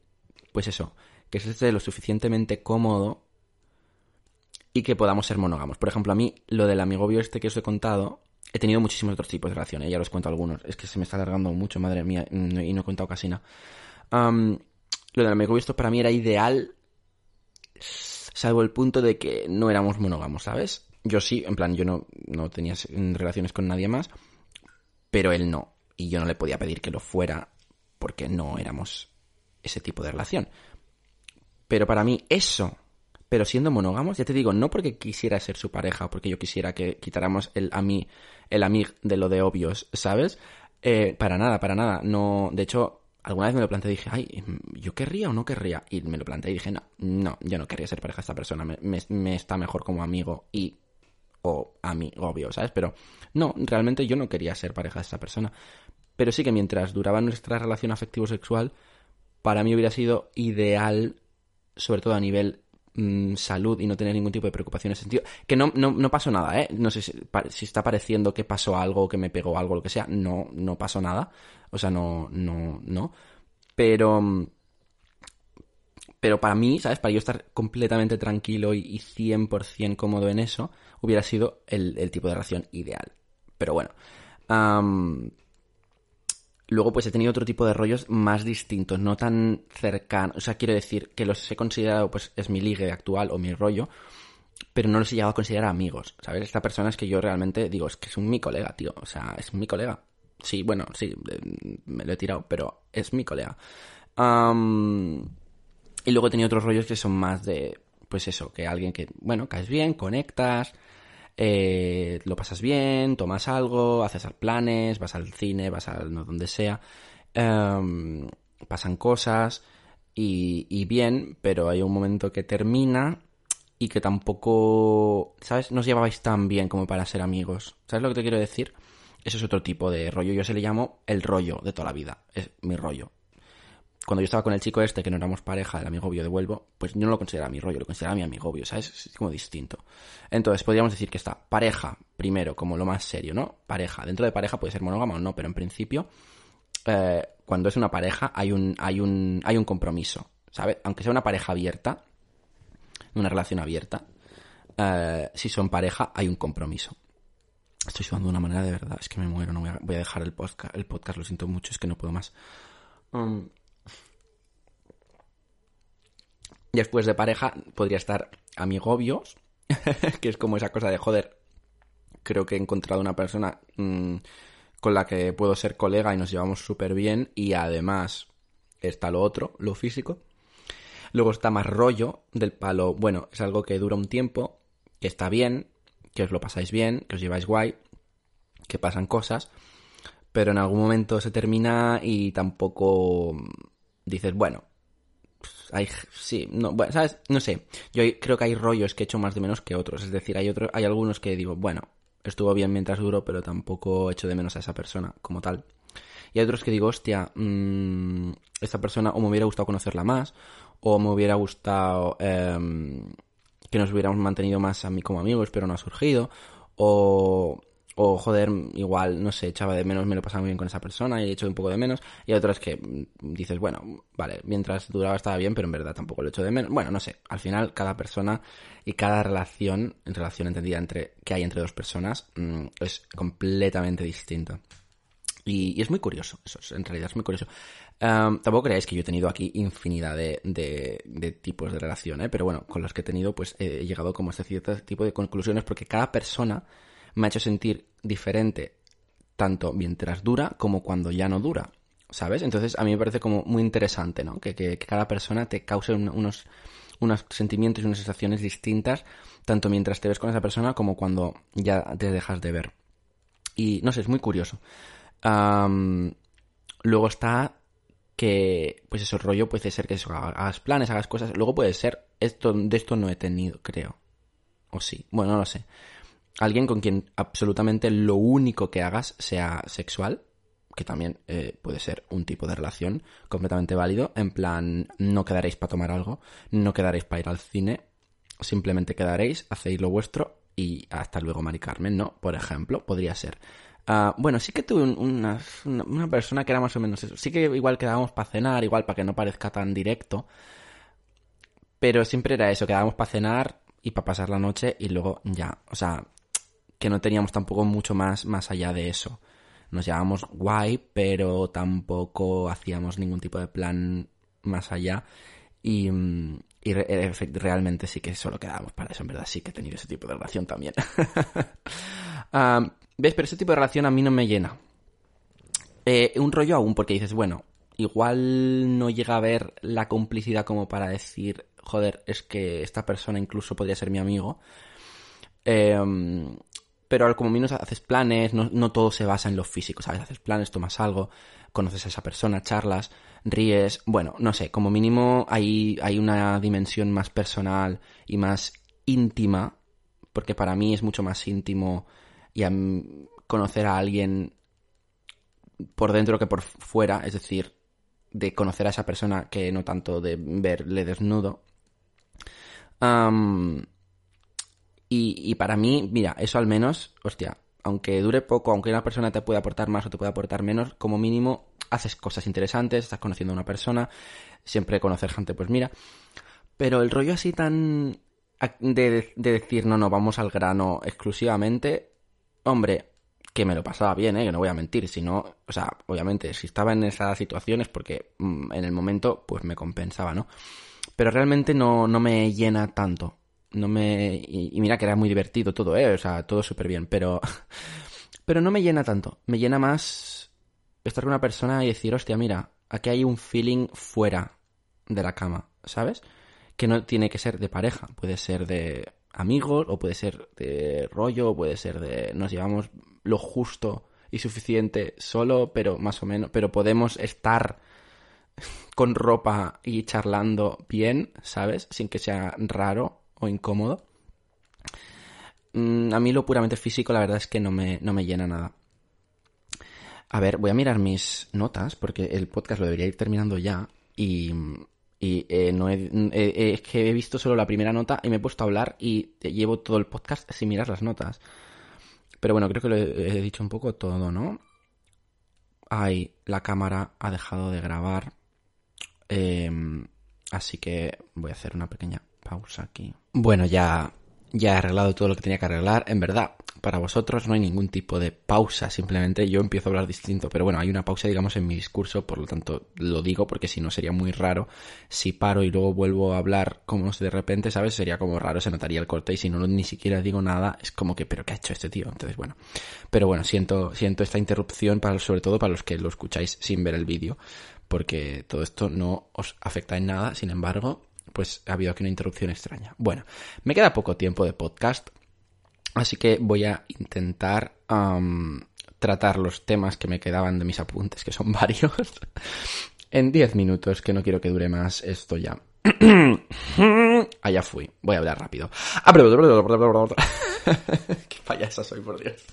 pues eso, que esté lo suficientemente cómodo y que podamos ser monógamos. Por ejemplo, a mí, lo del amigobio este que os he contado, he tenido muchísimos otros tipos de relaciones, ya los cuento algunos. Es que se me está alargando mucho, madre mía, y no he contado casi nada. lo del amigobio esto para mí era ideal, salvo el punto de que no éramos monógamos, ¿sabes? Yo sí, en plan, yo no, no tenía relaciones con nadie más, pero él no. Y yo no le podía pedir que lo fuera porque no éramos ese tipo de relación. Pero para mí eso, pero siendo monógamos, ya te digo, no porque quisiera ser su pareja o porque yo quisiera que quitáramos el a mí, el amig de lo de obvios, ¿sabes? Eh, para nada, para nada. No, de hecho, alguna vez me lo planteé y dije, ay, ¿yo querría o no querría? Y me lo planteé y dije, no, no, yo no querría ser pareja de esta persona, me, está mejor como amigo y o amigo, obvio, ¿sabes? Pero no, realmente yo no quería ser pareja de esta persona. Pero sí que mientras duraba nuestra relación afectivo-sexual, para mí hubiera sido ideal, sobre todo a nivel mm, salud y no tener ningún tipo de preocupación en ese sentido. Que no, no, pasó nada, ¿eh? No sé si, está pareciendo que pasó algo, que me pegó algo, lo que sea. No, no pasó nada. O sea, no, no, no. Pero... Pero para mí, ¿sabes? Para yo estar completamente tranquilo y, 100% cómodo en eso, hubiera sido el, tipo de relación ideal. Pero bueno. Luego, pues he tenido otro tipo de rollos más distintos, no tan cercanos. O sea, quiero decir que los he considerado, pues, es mi ligue actual o mi rollo, pero no los he llegado a considerar amigos, ¿sabes? Esta persona es que yo realmente digo, es que es un mi colega, tío. O sea, es mi colega. Sí, bueno, sí, me lo he tirado, pero es mi colega. y luego he tenido otros rollos que son más de, pues eso, que alguien que, bueno, caes bien, conectas, eh, lo pasas bien, tomas algo, haces planes, vas al cine, vas a no, donde sea, em, pasan cosas y, bien, pero hay un momento que termina y que tampoco, ¿sabes? No os llevabais tan bien como para ser amigos. ¿Sabes lo que te quiero decir? Eso es otro tipo de rollo. Yo se le llamo el rollo de toda la vida. Es mi rollo cuando yo estaba con el chico este, que no éramos pareja, el amigo obvio de Vuelvo, pues yo no lo consideraba mi rollo, lo consideraba mi amigo obvio, ¿sabes? Es como distinto. Entonces, podríamos decir que está pareja, primero, como lo más serio, ¿no? Pareja. Dentro de pareja puede ser monógama o no, pero en principio, eh, cuando es una pareja, hay un, hay un, hay un compromiso, ¿sabes? Aunque sea una pareja abierta, una relación abierta, eh, si son pareja, hay un compromiso. Estoy sudando de una manera de verdad, es que me muero, no voy a, dejar el podcast, el podcast, lo siento mucho, es que no puedo más. Um, Después de pareja podría estar amigobios, [laughs] que es como esa cosa de joder. Creo que he encontrado una persona mm, con la que puedo ser colega y nos llevamos súper bien y además está lo otro, lo físico. Luego está más rollo del palo, bueno, es algo que dura un tiempo, que está bien, que os lo pasáis bien, que os lleváis guay, que pasan cosas, pero en algún momento se termina y tampoco dices, bueno, hay, sí, no, bueno, ¿sabes? No sé. Yo creo que hay rollos que he hecho más de menos que otros. Es decir, hay otros, hay algunos que digo, bueno, estuvo bien mientras duró, pero tampoco echo de menos a esa persona como tal. Y hay otros que digo, hostia, mmm, esta persona o me hubiera gustado conocerla más, o me hubiera gustado em, que nos hubiéramos mantenido más a mí como amigos, pero no ha surgido, o o joder, igual, no sé, echaba de menos, me lo pasaba muy bien con esa persona y he hecho un poco de menos. Y otras que mm, dices, bueno, vale, mientras duraba estaba bien, pero en verdad tampoco lo hecho de menos. Bueno, no sé, al final cada persona y cada relación, en relación entendida entre que hay entre dos personas, mm, es completamente distinto. Y, es muy curioso, eso es, en realidad es muy curioso. tampoco creáis que yo he tenido aquí infinidad de, de, tipos de relación, ¿eh? pero bueno, con los que he tenido, pues he llegado como a este cierto tipo de conclusiones porque cada persona me ha hecho sentir diferente, tanto mientras dura como cuando ya no dura, ¿sabes? Entonces a mí me parece como muy interesante, ¿no? Que, cada persona te cause unos, sentimientos y unas sensaciones distintas, tanto mientras te ves con esa persona como cuando ya te dejas de ver. Y no sé, es muy curioso luego está que, pues eso, rollo puede ser que hagas planes, hagas cosas. Luego puede ser, esto, de esto no he tenido, creo. O sí, bueno, no lo sé. Alguien con quien absolutamente lo único que hagas sea sexual, que también eh, puede ser un tipo de relación completamente válido. En plan, no quedaréis para tomar algo, no quedaréis para ir al cine, simplemente quedaréis, hacéis lo vuestro y hasta luego, Mari Carmen, ¿no? Por ejemplo, podría ser. Ah, bueno, sí que tuve una, persona que era más o menos eso. Sí que igual quedábamos para cenar, igual para que no parezca tan directo. Pero siempre era eso, quedábamos para cenar y para pasar la noche y luego ya. O sea, que no teníamos tampoco mucho más, más allá de eso. Nos llevábamos guay, pero tampoco hacíamos ningún tipo de plan más allá. Y, y realmente sí que solo quedábamos para eso. En verdad sí que he tenido ese tipo de relación también. [laughs] Ah, ¿Ves? Pero ese tipo de relación a mí no me llena. Eh, un rollo aún, porque dices, bueno, igual no llega a ver la complicidad como para decir, joder, es que esta persona incluso podría ser mi amigo. Em, pero como menos haces planes, no, todo se basa en lo físico, ¿sabes? Haces planes, tomas algo, conoces a esa persona, charlas, ríes, bueno, no sé, como mínimo hay, hay una dimensión más personal y más íntima, porque para mí es mucho más íntimo y conocer a alguien por dentro que por fuera, es decir, de conocer a esa persona que no tanto de verle desnudo. Y, para mí, mira, eso al menos, hostia, aunque dure poco, aunque una persona te pueda aportar más o te pueda aportar menos, como mínimo haces cosas interesantes, estás conociendo a una persona, siempre conocer gente, pues mira. Pero el rollo así tan de, de decir, no, no, vamos al grano exclusivamente, Hombre, que me lo pasaba bien, ¿eh? que no voy a mentir, si no, o sea, obviamente, si estaba en esas situaciones porque mm, en el momento pues me compensaba, ¿no? Pero realmente no, no me llena tanto. No me... Y, mira que era muy divertido todo, ¿eh? O sea, todo súper bien, pero... [laughs] pero no me llena tanto. Me llena más estar con una persona y decir, hostia, mira, aquí hay un feeling fuera de la cama, ¿sabes? Que no tiene que ser de pareja, puede ser de amigos, o puede ser de rollo, o puede ser de nos llevamos lo justo y suficiente solo, pero más o menos, pero podemos estar [laughs] con ropa y charlando bien, ¿sabes? Sin que sea raro o incómodo. Mm, a mí lo puramente físico, la verdad es que no me, no me llena nada. A ver, voy a mirar mis notas, porque el podcast lo debería ir terminando ya. Y y eh, no he, es que he visto solo la primera nota y me he puesto a hablar y llevo todo el podcast sin mirar las notas. Pero bueno, creo que lo he, dicho un poco todo, ¿no? Ay, la cámara ha dejado de grabar. Em, así que voy a hacer una pequeña pausa aquí. Bueno, ya, ya he arreglado todo lo que tenía que arreglar. En verdad, para vosotros no hay ningún tipo de pausa, simplemente yo empiezo a hablar distinto, pero bueno, hay una pausa, digamos, en mi discurso, por lo tanto lo digo porque si no sería muy raro si paro y luego vuelvo a hablar como de repente, ¿sabes? Sería como raro, se notaría el corte y si no ni siquiera digo nada, es como que, pero ¿qué ha hecho este tío? Entonces, bueno, pero bueno, siento, siento esta interrupción para, sobre todo para los que lo escucháis sin ver el vídeo, porque todo esto no os afecta en nada, sin embargo, pues ha habido aquí una interrupción extraña. Bueno, me queda poco tiempo de podcast, Así que voy a intentar tratar los temas que me quedaban de mis apuntes, que son [laughs] varios, en 10 minutos, que no quiero que dure más esto ya. [clears throat] Allá fui. Voy a hablar rápido. Qué payasa soy, por Dios.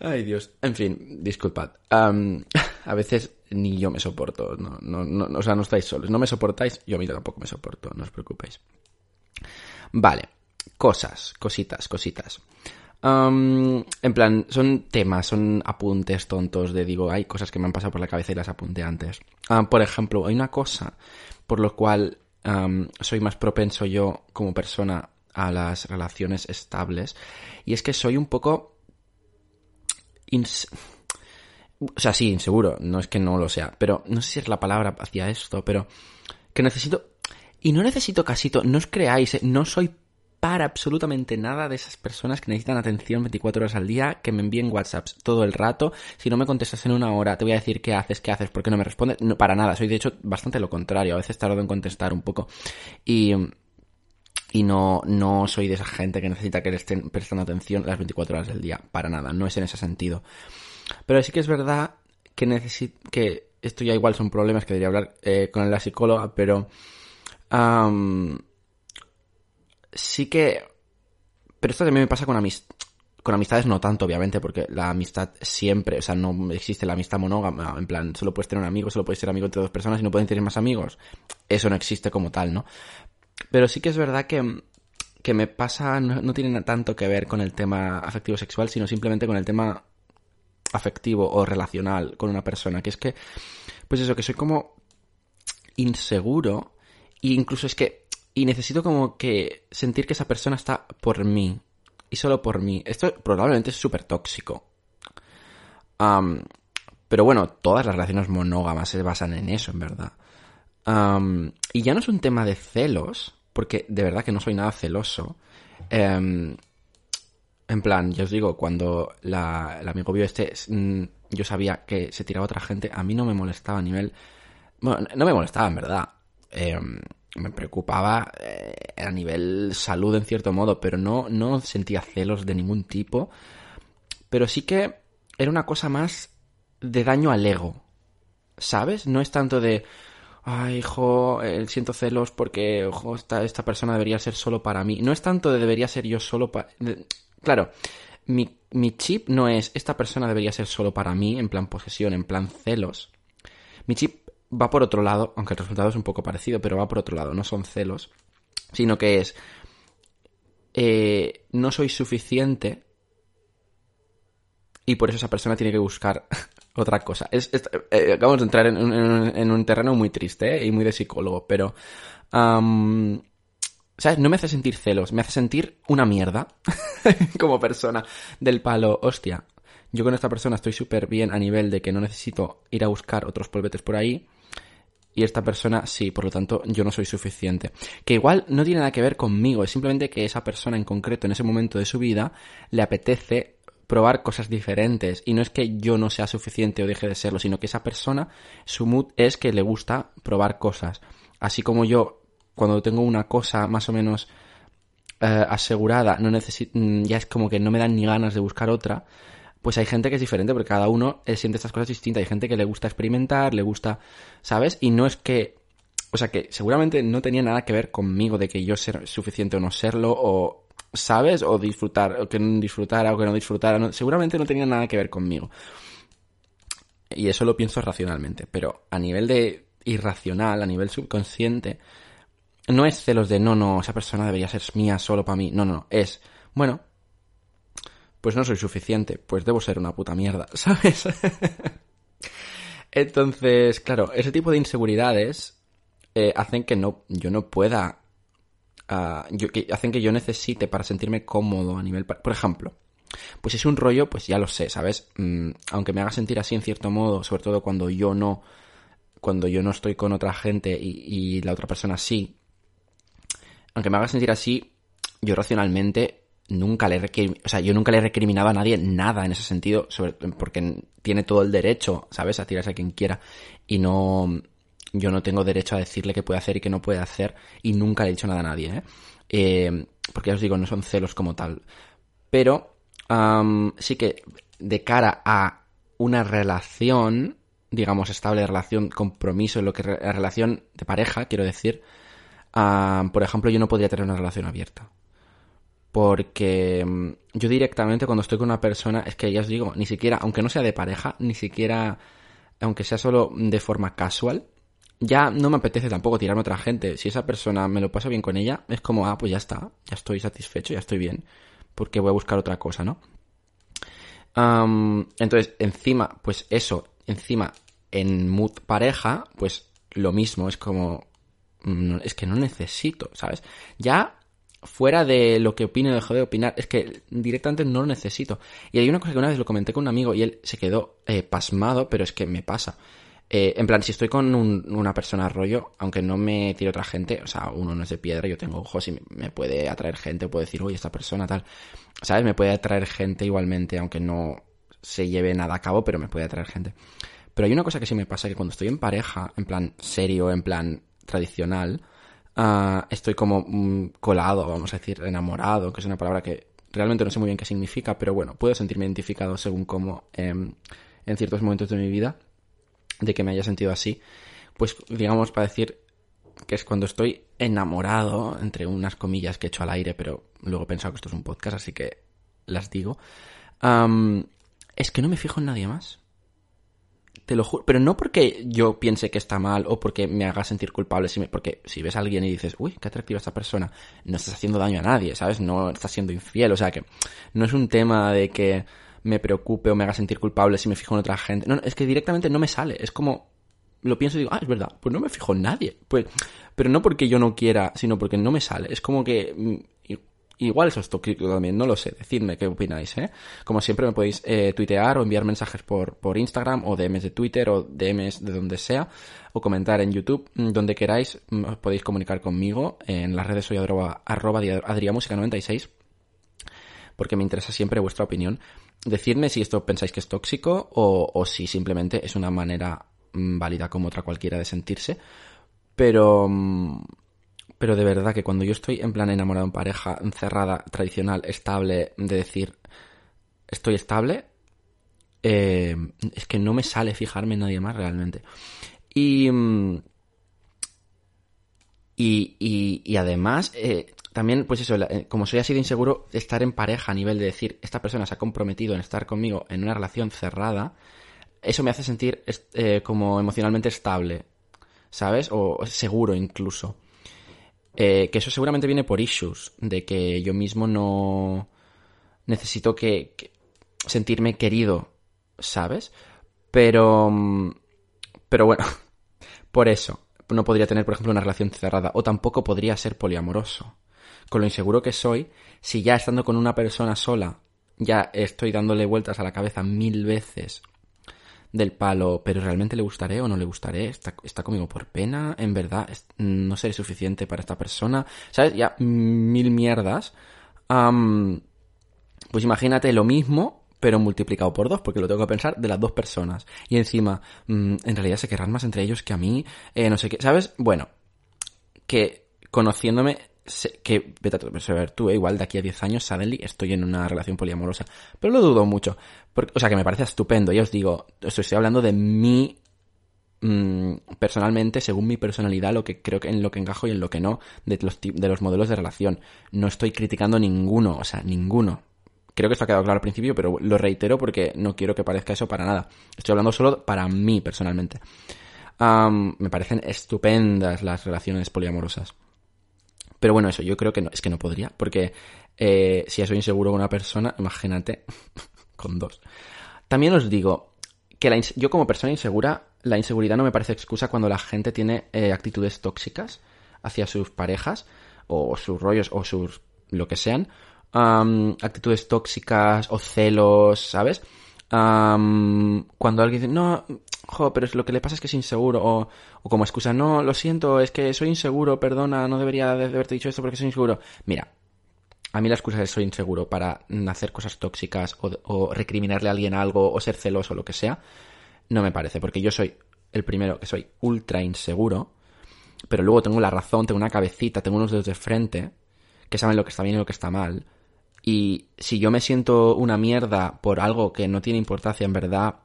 Ay, Dios. En fin, disculpad. a veces ni yo me soporto. No, no, no, o sea, no estáis solos. No me soportáis, yo a mí tampoco me soporto. No os preocupéis. Vale cosas, cositas, cositas. en plan, son temas, son apuntes tontos de digo, hay cosas que me han pasado por la cabeza y las apunté antes. por ejemplo, hay una cosa por lo cual soy más propenso yo como persona a las relaciones estables y es que soy un poco O sea, sí, seguro, no es que no lo sea, pero no sé si es la palabra hacia esto, pero que necesito... Y no necesito casito, no os creáis, eh, no soy para absolutamente nada de esas personas que necesitan atención 24 horas al día, que me envíen WhatsApps todo el rato. Si no me contestas en una hora, te voy a decir qué haces, qué haces, por qué no me respondes. No, para nada, soy de hecho bastante lo contrario. A veces tardo en contestar un poco. Y, y no, no soy de esa gente que necesita que le estén prestando atención las 24 horas del día. Para nada, no es en ese sentido. Pero sí que es verdad que necesito, que esto ya igual son problemas que debería hablar eh, con la psicóloga, pero sí que... Pero esto también me pasa con Con amistades no tanto, obviamente, porque la amistad siempre, o sea, no existe la amistad monógama, en plan, solo puedes tener un amigo, solo puedes ser amigo entre dos personas y no pueden tener más amigos. Eso no existe como tal, ¿no? Pero sí que es verdad que, que me pasa, no, tiene tanto que ver con el tema afectivo sexual, sino simplemente con el tema afectivo o relacional con una persona, que es que, pues eso, que soy como inseguro e incluso es que y necesito como que sentir que esa persona está por mí. Y solo por mí. Esto probablemente es súper tóxico. pero bueno, todas las relaciones monógamas se basan en eso, en verdad. Y ya no es un tema de celos, porque de verdad que no soy nada celoso. Em, en plan, ya os digo, cuando la, el amigo vio este, mm, yo sabía que se tiraba otra gente, a mí no me molestaba a nivel... Bueno, no me molestaba, en verdad. Eh, me preocupaba eh, a nivel salud en cierto modo, pero no, no sentía celos de ningún tipo. Pero sí que era una cosa más de daño al ego. ¿Sabes? No es tanto de. Ay, hijo, eh, siento celos porque, ojo, esta, persona debería ser solo para mí. No es tanto de debería ser yo solo para. Claro, mi, mi chip no es esta persona debería ser solo para mí, en plan posesión, en plan celos. Mi chip va por otro lado, aunque el resultado es un poco parecido, pero va por otro lado, no son celos, sino que es, eh, no soy suficiente y por eso esa persona tiene que buscar otra cosa. Es, eh, acabamos de entrar en, un terreno muy triste eh, y muy de psicólogo, pero... ¿Sabes? No me hace sentir celos, me hace sentir una mierda [laughs] como persona del palo. Hostia, yo con esta persona estoy súper bien a nivel de que no necesito ir a buscar otros polvetes por ahí y esta persona sí, por lo tanto yo no soy suficiente. Que igual no tiene nada que ver conmigo, es simplemente que esa persona en concreto en ese momento de su vida le apetece probar cosas diferentes y no es que yo no sea suficiente o deje de serlo, sino que esa persona, su mood es que le gusta probar cosas. Así como yo, cuando tengo una cosa más o menos eh, asegurada, no mm, ya es como que no me dan ni ganas de buscar otra, pues hay gente que es diferente porque cada uno eh, siente estas cosas distintas. Hay gente que le gusta experimentar, le gusta, ¿sabes? Y no es que, o sea, que seguramente no tenía nada que ver conmigo de que yo ser suficiente o no serlo o, ¿sabes? O disfrutar, o que no disfrutara o que no disfrutara. seguramente no tenía nada que ver conmigo. Y eso lo pienso racionalmente. Pero a nivel de irracional, a nivel subconsciente, no es celos de no, no, esa persona debería ser mía solo para mí. No, no, es, bueno, pues no soy suficiente, pues debo ser una puta mierda, [laughs] ¿sabes? Entonces, claro, ese tipo de inseguridades eh, hacen que no, yo no pueda, ah, hacen que yo necesite para sentirme cómodo a nivel, por ejemplo, pues es un rollo, pues ya lo sé, ¿sabes? Mm, aunque me haga sentir así en cierto modo, sobre todo cuando yo no, cuando yo no estoy con otra gente y, la otra persona sí, aunque me haga sentir así, yo racionalmente nunca le o sea, yo nunca le he recriminado a nadie nada en ese sentido, porque tiene todo el derecho, ¿sabes?, a tirarse a quien quiera y no yo no tengo derecho a decirle qué puede hacer y qué no puede hacer y nunca le he dicho nada a nadie, ¿eh? eh porque ya os digo, no son celos como tal. Pero sí que de cara a una relación, digamos, estable, relación, compromiso, lo que la relación de pareja, quiero decir, por ejemplo, yo no podría tener una relación abierta porque mm, yo directamente cuando estoy con una persona, es que ya os digo, ni siquiera, aunque no sea de pareja, ni siquiera, aunque sea solo de forma casual, ya no me apetece tampoco tirarme a otra gente. Si esa persona me lo paso bien con ella, es como, ah, pues ya está, ya estoy satisfecho, ya estoy bien, porque voy a buscar otra cosa, ¿no? entonces, encima, pues eso, encima, en mood pareja, pues lo mismo, es como, mm, es que no necesito, ¿sabes? Ya fuera de lo que opine o dejo de opinar, es que directamente no lo necesito. Y hay una cosa que una vez lo comenté con un amigo y él se quedó eh, pasmado, pero es que me pasa. Eh, en plan, si estoy con una persona rollo, aunque no me tire otra gente, o sea, uno no es de piedra, yo tengo ojos y me puede atraer gente, puedo decir, oye, esta persona tal, ¿sabes? Me puede atraer gente igualmente, aunque no se lleve nada a cabo, pero me puede atraer gente. Pero hay una cosa que sí me pasa, que cuando estoy en pareja, en plan serio, en plan tradicional, ah, estoy como mm, colado, vamos a decir, enamorado, que es una palabra que realmente no sé muy bien qué significa, pero bueno, puedo sentirme identificado según cómo em, en ciertos momentos de mi vida de que me haya sentido así, pues digamos para decir que es cuando estoy enamorado, entre unas comillas que he hecho al aire, pero luego he pensado que esto es un podcast, así que las digo, es que no me fijo en nadie más. Te lo juro, pero no porque yo piense que está mal o porque me haga sentir culpable, porque si ves a alguien y dices, uy, qué atractiva esta persona, no estás haciendo daño a nadie, ¿sabes? No estás siendo infiel, o sea que no es un tema de que me preocupe o me haga sentir culpable si me fijo en otra gente. No, es que directamente no me sale. Es como, lo pienso y digo, ah, es verdad, pues no me fijo en nadie. Pues, pero no porque yo no quiera, sino porque no me sale. Es como que, mm, igual eso es tóxico también, no lo sé. Decidme qué opináis, ¿eh? Como siempre me podéis eh, tuitear o enviar mensajes por, por Instagram o DMs de Twitter o DMs de donde sea o comentar en YouTube, mm, donde queráis, mm, os podéis comunicar conmigo. En las redes soy arroba, arroba 96 porque me interesa siempre vuestra opinión decidme si esto pensáis que es tóxico o, si simplemente es una manera mm, válida como otra cualquiera de sentirse. Pero, mm, pero de verdad que cuando yo estoy en plan enamorado en pareja, encerrada, tradicional, estable, de decir estoy estable, eh, es que no me sale fijarme en nadie más realmente. Y, mm, y, y, además, eh, también, pues eso, eh, como soy así de inseguro, estar en pareja a nivel de decir, esta persona se ha comprometido en estar conmigo en una relación cerrada, eso me hace sentir eh, como emocionalmente estable, ¿sabes? O seguro incluso. Eh, que eso seguramente viene por issues, de que yo mismo no necesito que, sentirme querido, ¿sabes? Pero, mm, pero bueno, [laughs] por eso no podría tener, por ejemplo, una relación cerrada, o tampoco podría ser poliamoroso con lo inseguro que soy, si ya estando con una persona sola, ya estoy dándole vueltas a la cabeza mil veces del palo, pero realmente le gustaré o no le gustaré, está, está conmigo por pena, en verdad, no seré suficiente para esta persona, ¿sabes? Ya mil mierdas. pues imagínate lo mismo, pero multiplicado por dos, porque lo tengo que pensar de las dos personas. Y encima, mm, en realidad se querrán más entre ellos que a mí, eh, no sé qué, ¿sabes? Bueno, que conociéndome que, vete a ver tú, eh, igual de aquí a 10 años, suddenly estoy en una relación poliamorosa. Pero lo dudo mucho. Porque, o sea, que me parece estupendo. Ya os digo, estoy hablando de mí mm, personalmente, según mi personalidad, lo que creo que en lo que encajo y en lo que no, de los, de los modelos de relación. No estoy criticando ninguno, o sea, ninguno. Creo que esto ha quedado claro al principio, pero lo reitero porque no quiero que parezca eso para nada. Estoy hablando solo para mí personalmente. me parecen estupendas las relaciones poliamorosas. Pero bueno, eso yo creo que no, es que no podría, porque eh, si ya soy inseguro con una persona, imagínate [laughs] con dos. También os digo que yo como persona insegura, la inseguridad no me parece excusa cuando la gente tiene eh, actitudes tóxicas hacia sus parejas o sus rollos o sus lo que sean, actitudes tóxicas o celos, ¿sabes? cuando alguien dice, no, jo, pero lo que le pasa es que es inseguro, o, como excusa, no, lo siento, es que soy inseguro, perdona, no debería de haberte dicho esto porque soy inseguro. Mira, a mí la excusa es soy inseguro para hacer cosas tóxicas o, o recriminarle a alguien algo o ser celoso o lo que sea, no me parece, porque yo soy el primero que soy ultra inseguro, pero luego tengo la razón, tengo una cabecita, tengo unos dedos de frente que saben lo que está bien y lo que está mal. Y si yo me siento una mierda por algo que no tiene importancia en verdad,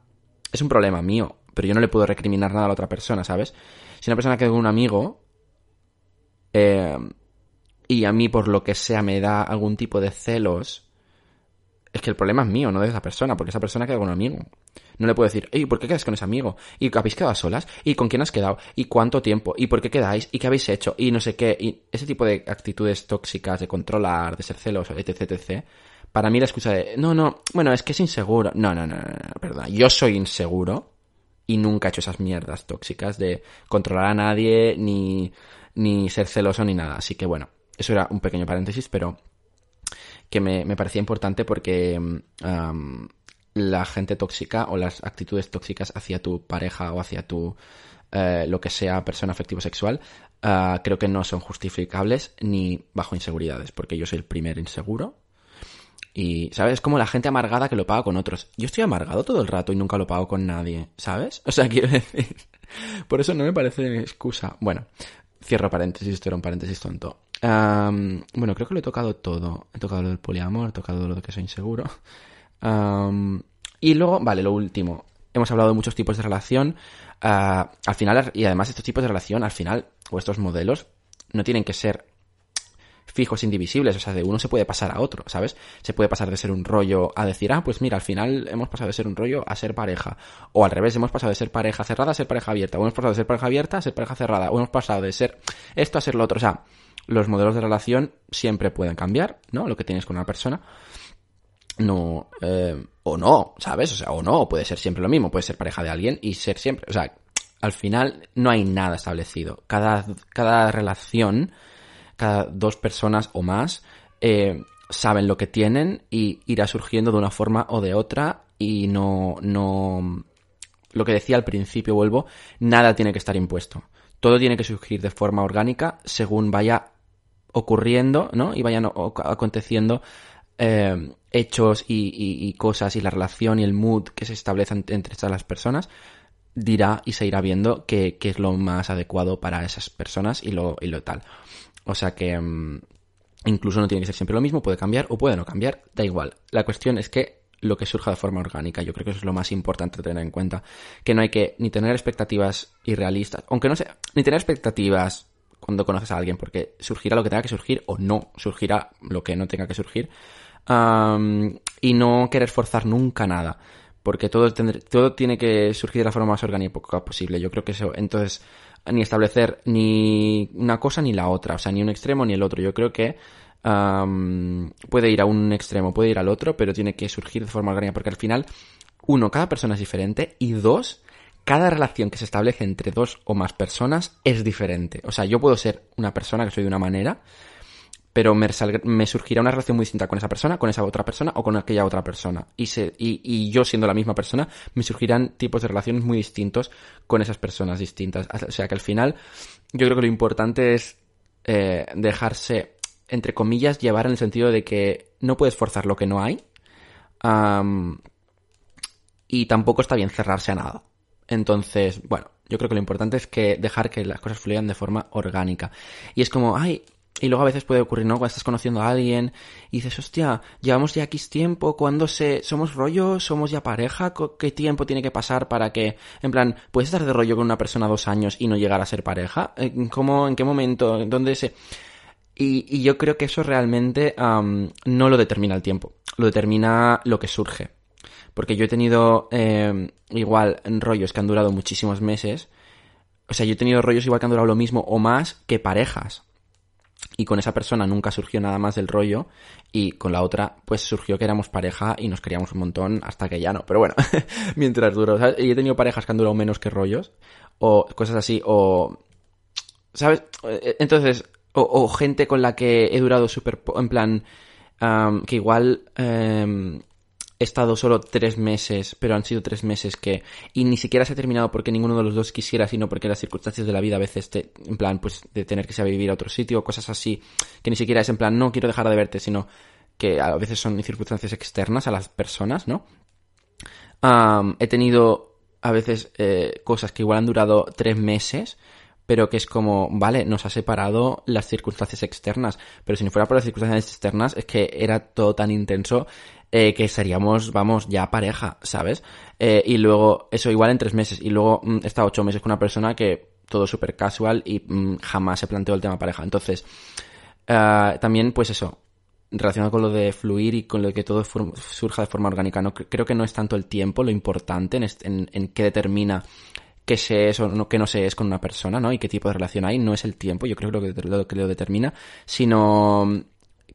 es un problema mío pero yo no le puedo recriminar nada a la otra persona, ¿sabes? Si una persona queda con un amigo eh, y a mí por lo que sea me da algún tipo de celos, es que el problema es mío, no de esa persona, porque esa persona queda con un amigo. No le puedo decir, ¿y ¿por qué quedas con ese amigo? ¿Y habéis quedado solas? ¿Y con quién has quedado? ¿Y cuánto tiempo? ¿Y por qué quedáis? ¿Y qué habéis hecho? Y no sé qué. Y ese tipo de actitudes tóxicas de controlar, de ser celos, etc, etc. Para mí la excusa de, no, no, bueno, es que es inseguro. No, no, no, no, no perdón. Yo soy inseguro y nunca he hecho esas mierdas tóxicas de controlar a nadie ni, ni ser celoso ni nada. Así que bueno, eso era un pequeño paréntesis, pero que me, me parecía importante porque am, la gente tóxica o las actitudes tóxicas hacia tu pareja o hacia tu eh, lo que sea persona afectivo sexual ah, creo que no son justificables ni bajo inseguridades porque yo soy el primer inseguro y, ¿sabes? Es como la gente amargada que lo paga con otros. Yo estoy amargado todo el rato y nunca lo pago con nadie, ¿sabes? [laughs] O sea, quiero decir... Por eso no me parece excusa. Bueno, cierro paréntesis, esto era un paréntesis tonto. Bueno, creo que lo he tocado todo. He tocado lo del poliamor, he tocado lo de que soy inseguro. Y luego, vale, lo último. Hemos hablado de muchos tipos de relación. Ah, al final, y además estos tipos de relación, al final, o estos modelos, no tienen que ser fijos, indivisibles. O sea, de uno se puede pasar a otro, ¿sabes? Se puede pasar de ser un rollo a decir, ah, pues mira, al final hemos pasado de ser un rollo a ser pareja. O al revés, hemos pasado de ser pareja cerrada a ser pareja abierta. O hemos pasado de ser pareja abierta a ser pareja cerrada. O hemos pasado de ser esto a ser lo otro. O sea, los modelos de relación siempre pueden cambiar, ¿no? Lo que tienes con una persona. No, eh, o no, ¿sabes? O sea, o no, puede ser siempre lo mismo. Puede ser pareja de alguien y ser siempre. O sea, al final no hay nada establecido. Cada, cada relación cada dos personas o más eh, saben lo que tienen y irá surgiendo de una forma o de otra y no, no, lo que decía al principio, vuelvo, nada tiene que estar impuesto. Todo tiene que surgir de forma orgánica según vaya ocurriendo, ¿no? Y vayan aconteciendo eh, hechos y, y- y cosas y la relación y el mood que se establecen entre estas las personas dirá y se irá viendo qué, qué es lo más adecuado para esas personas y lo, y lo tal. O sea que mm, incluso no tiene que ser siempre lo mismo, puede cambiar o puede no cambiar, da igual. La cuestión es que lo que surja de forma orgánica, yo creo que eso es lo más importante tener en cuenta. Que no hay que ni tener expectativas irrealistas, aunque no sea, ni tener expectativas cuando conoces a alguien, porque surgirá lo que tenga que surgir o no surgirá lo que no tenga que surgir. Am, y no querer forzar nunca nada, porque todo, todo tiene que surgir de la forma más orgánica posible. Yo creo que eso, entonces, ni establecer ni una cosa ni la otra, o sea, ni un extremo ni el otro. Yo creo que puede ir a un extremo, puede ir al otro, pero tiene que surgir de forma orgánica, porque al final, uno, cada persona es diferente, y dos, cada relación que se establece entre dos o más personas es diferente. O sea, yo puedo ser una persona que soy de una manera, pero me, surgirá una relación muy distinta con esa persona, con esa otra persona o con aquella otra persona. Y, yo siendo la misma persona, me surgirán tipos de relaciones muy distintos con esas personas distintas. O sea que al final, yo creo que lo importante es eh, dejarse, entre comillas, llevar en el sentido de que no puedes forzar lo que no hay. y tampoco está bien cerrarse a nada. Entonces, bueno, yo creo que lo importante es que dejar que las cosas fluyan de forma orgánica. Y es como, ay, y luego a veces puede ocurrir, ¿no? Cuando estás conociendo a alguien y dices, hostia, llevamos ya X tiempo, ¿cuándo se, somos rollo? ¿Somos ya pareja? ¿Qué tiempo tiene que pasar para que, en plan, puedes estar de rollo con una persona dos años y no llegar a ser pareja? Eh, ¿Cómo, en qué momento? ¿Dónde se...? Y, yo creo que eso realmente no lo determina el tiempo, lo determina lo que surge. Porque yo he tenido eh, igual rollos que han durado muchísimos meses. O sea, yo he tenido rollos igual que han durado lo mismo o más que parejas. Y con esa persona nunca surgió nada más del rollo. Y con la otra, pues surgió que éramos pareja y nos queríamos un montón hasta que ya no. Pero bueno, [laughs] mientras duró. ¿sabes? Y he tenido parejas que han durado menos que rollos. O cosas así. O. ¿Sabes? Eh, Entonces, o, gente con la que he durado súper. En plan. que igual. em, he estado solo tres meses, pero han sido tres meses que... Y ni siquiera se ha terminado porque ninguno de los dos quisiera, sino porque las circunstancias de la vida a veces, te, en plan, pues de tener que irse a vivir a otro sitio, cosas así, que ni siquiera es en plan, no quiero dejar de verte, sino que a veces son circunstancias externas a las personas, ¿no? He tenido a veces eh, cosas que igual han durado tres meses, pero que es como, vale, nos ha separado las circunstancias externas, pero si no fuera por las circunstancias externas, es que era todo tan intenso eh, que seríamos, vamos, ya pareja, ¿sabes? Eh, y luego, eso igual en tres meses, y luego mm, he ocho meses con una persona que todo súper casual y mm, jamás se planteó el tema pareja. Entonces, ah, también, pues eso, relacionado con lo de fluir y con lo que todo surja de forma orgánica. No, creo que no es tanto el tiempo lo importante en, en, en qué determina qué se es o no, qué no se es con una persona, ¿no? Y qué tipo de relación hay. No es el tiempo, yo creo que que lo, que lo determina, sino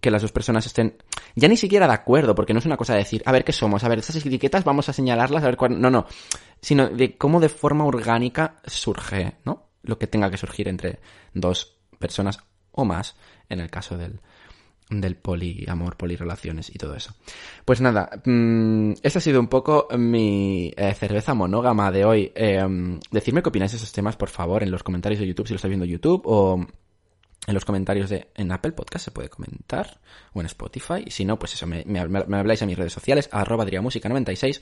que las dos personas estén ya ni siquiera de acuerdo, porque no es una cosa de decir, a ver qué somos, a ver, estas etiquetas vamos a señalarlas, a ver cuál... No, no, sino de cómo de forma orgánica surge, ¿no? Lo que tenga que surgir entre dos personas o más en el caso del, del poliamor, polirelaciones y todo eso. Pues nada, mmm, esta ha sido un poco mi eh, cerveza monógama de hoy. Eh, decidme qué opináis de esos temas, por favor, en los comentarios de YouTube, si lo estáis viendo en YouTube, o en los comentarios de en Apple Podcast se puede comentar, o en Spotify, si no, pues eso, me, habláis en mis redes sociales, arroba Música96.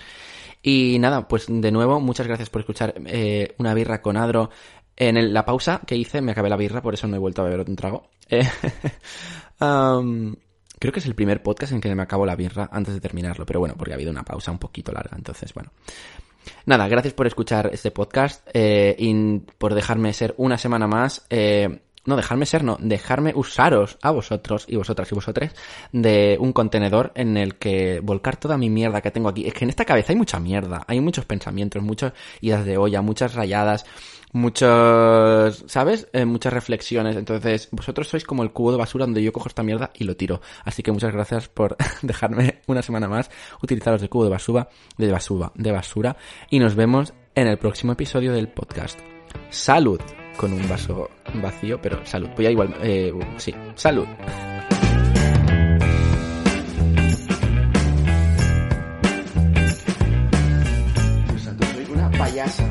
Y nada, pues de nuevo, muchas gracias por escuchar eh, una birra con Adro. En la pausa que hice me acabé la birra, por eso no he vuelto a beber otro trago. Eh, [laughs] creo que es el primer podcast en que me acabo la birra antes de terminarlo, pero bueno, porque ha habido una pausa un poquito larga, entonces bueno. Nada, gracias por escuchar este podcast eh, y por dejarme ser una semana más. Eh, no, dejarme ser, no, dejarme usaros a vosotros y vosotras y vosotres de un contenedor en el que volcar toda mi mierda que tengo aquí. Es que en esta cabeza hay mucha mierda, hay muchos pensamientos, muchas ideas de olla, muchas rayadas, muchos, ¿sabes? Eh, muchas reflexiones. Entonces, vosotros sois como el cubo de basura donde yo cojo esta mierda y lo tiro. Así que muchas gracias por [laughs] dejarme una semana más utilizaros de cubo de basura, de basura, de basura. Y nos vemos en el próximo episodio del podcast. Salud con un vaso vacío, pero salud. Voy a igual, eh, sí, salud. Soy una payasa.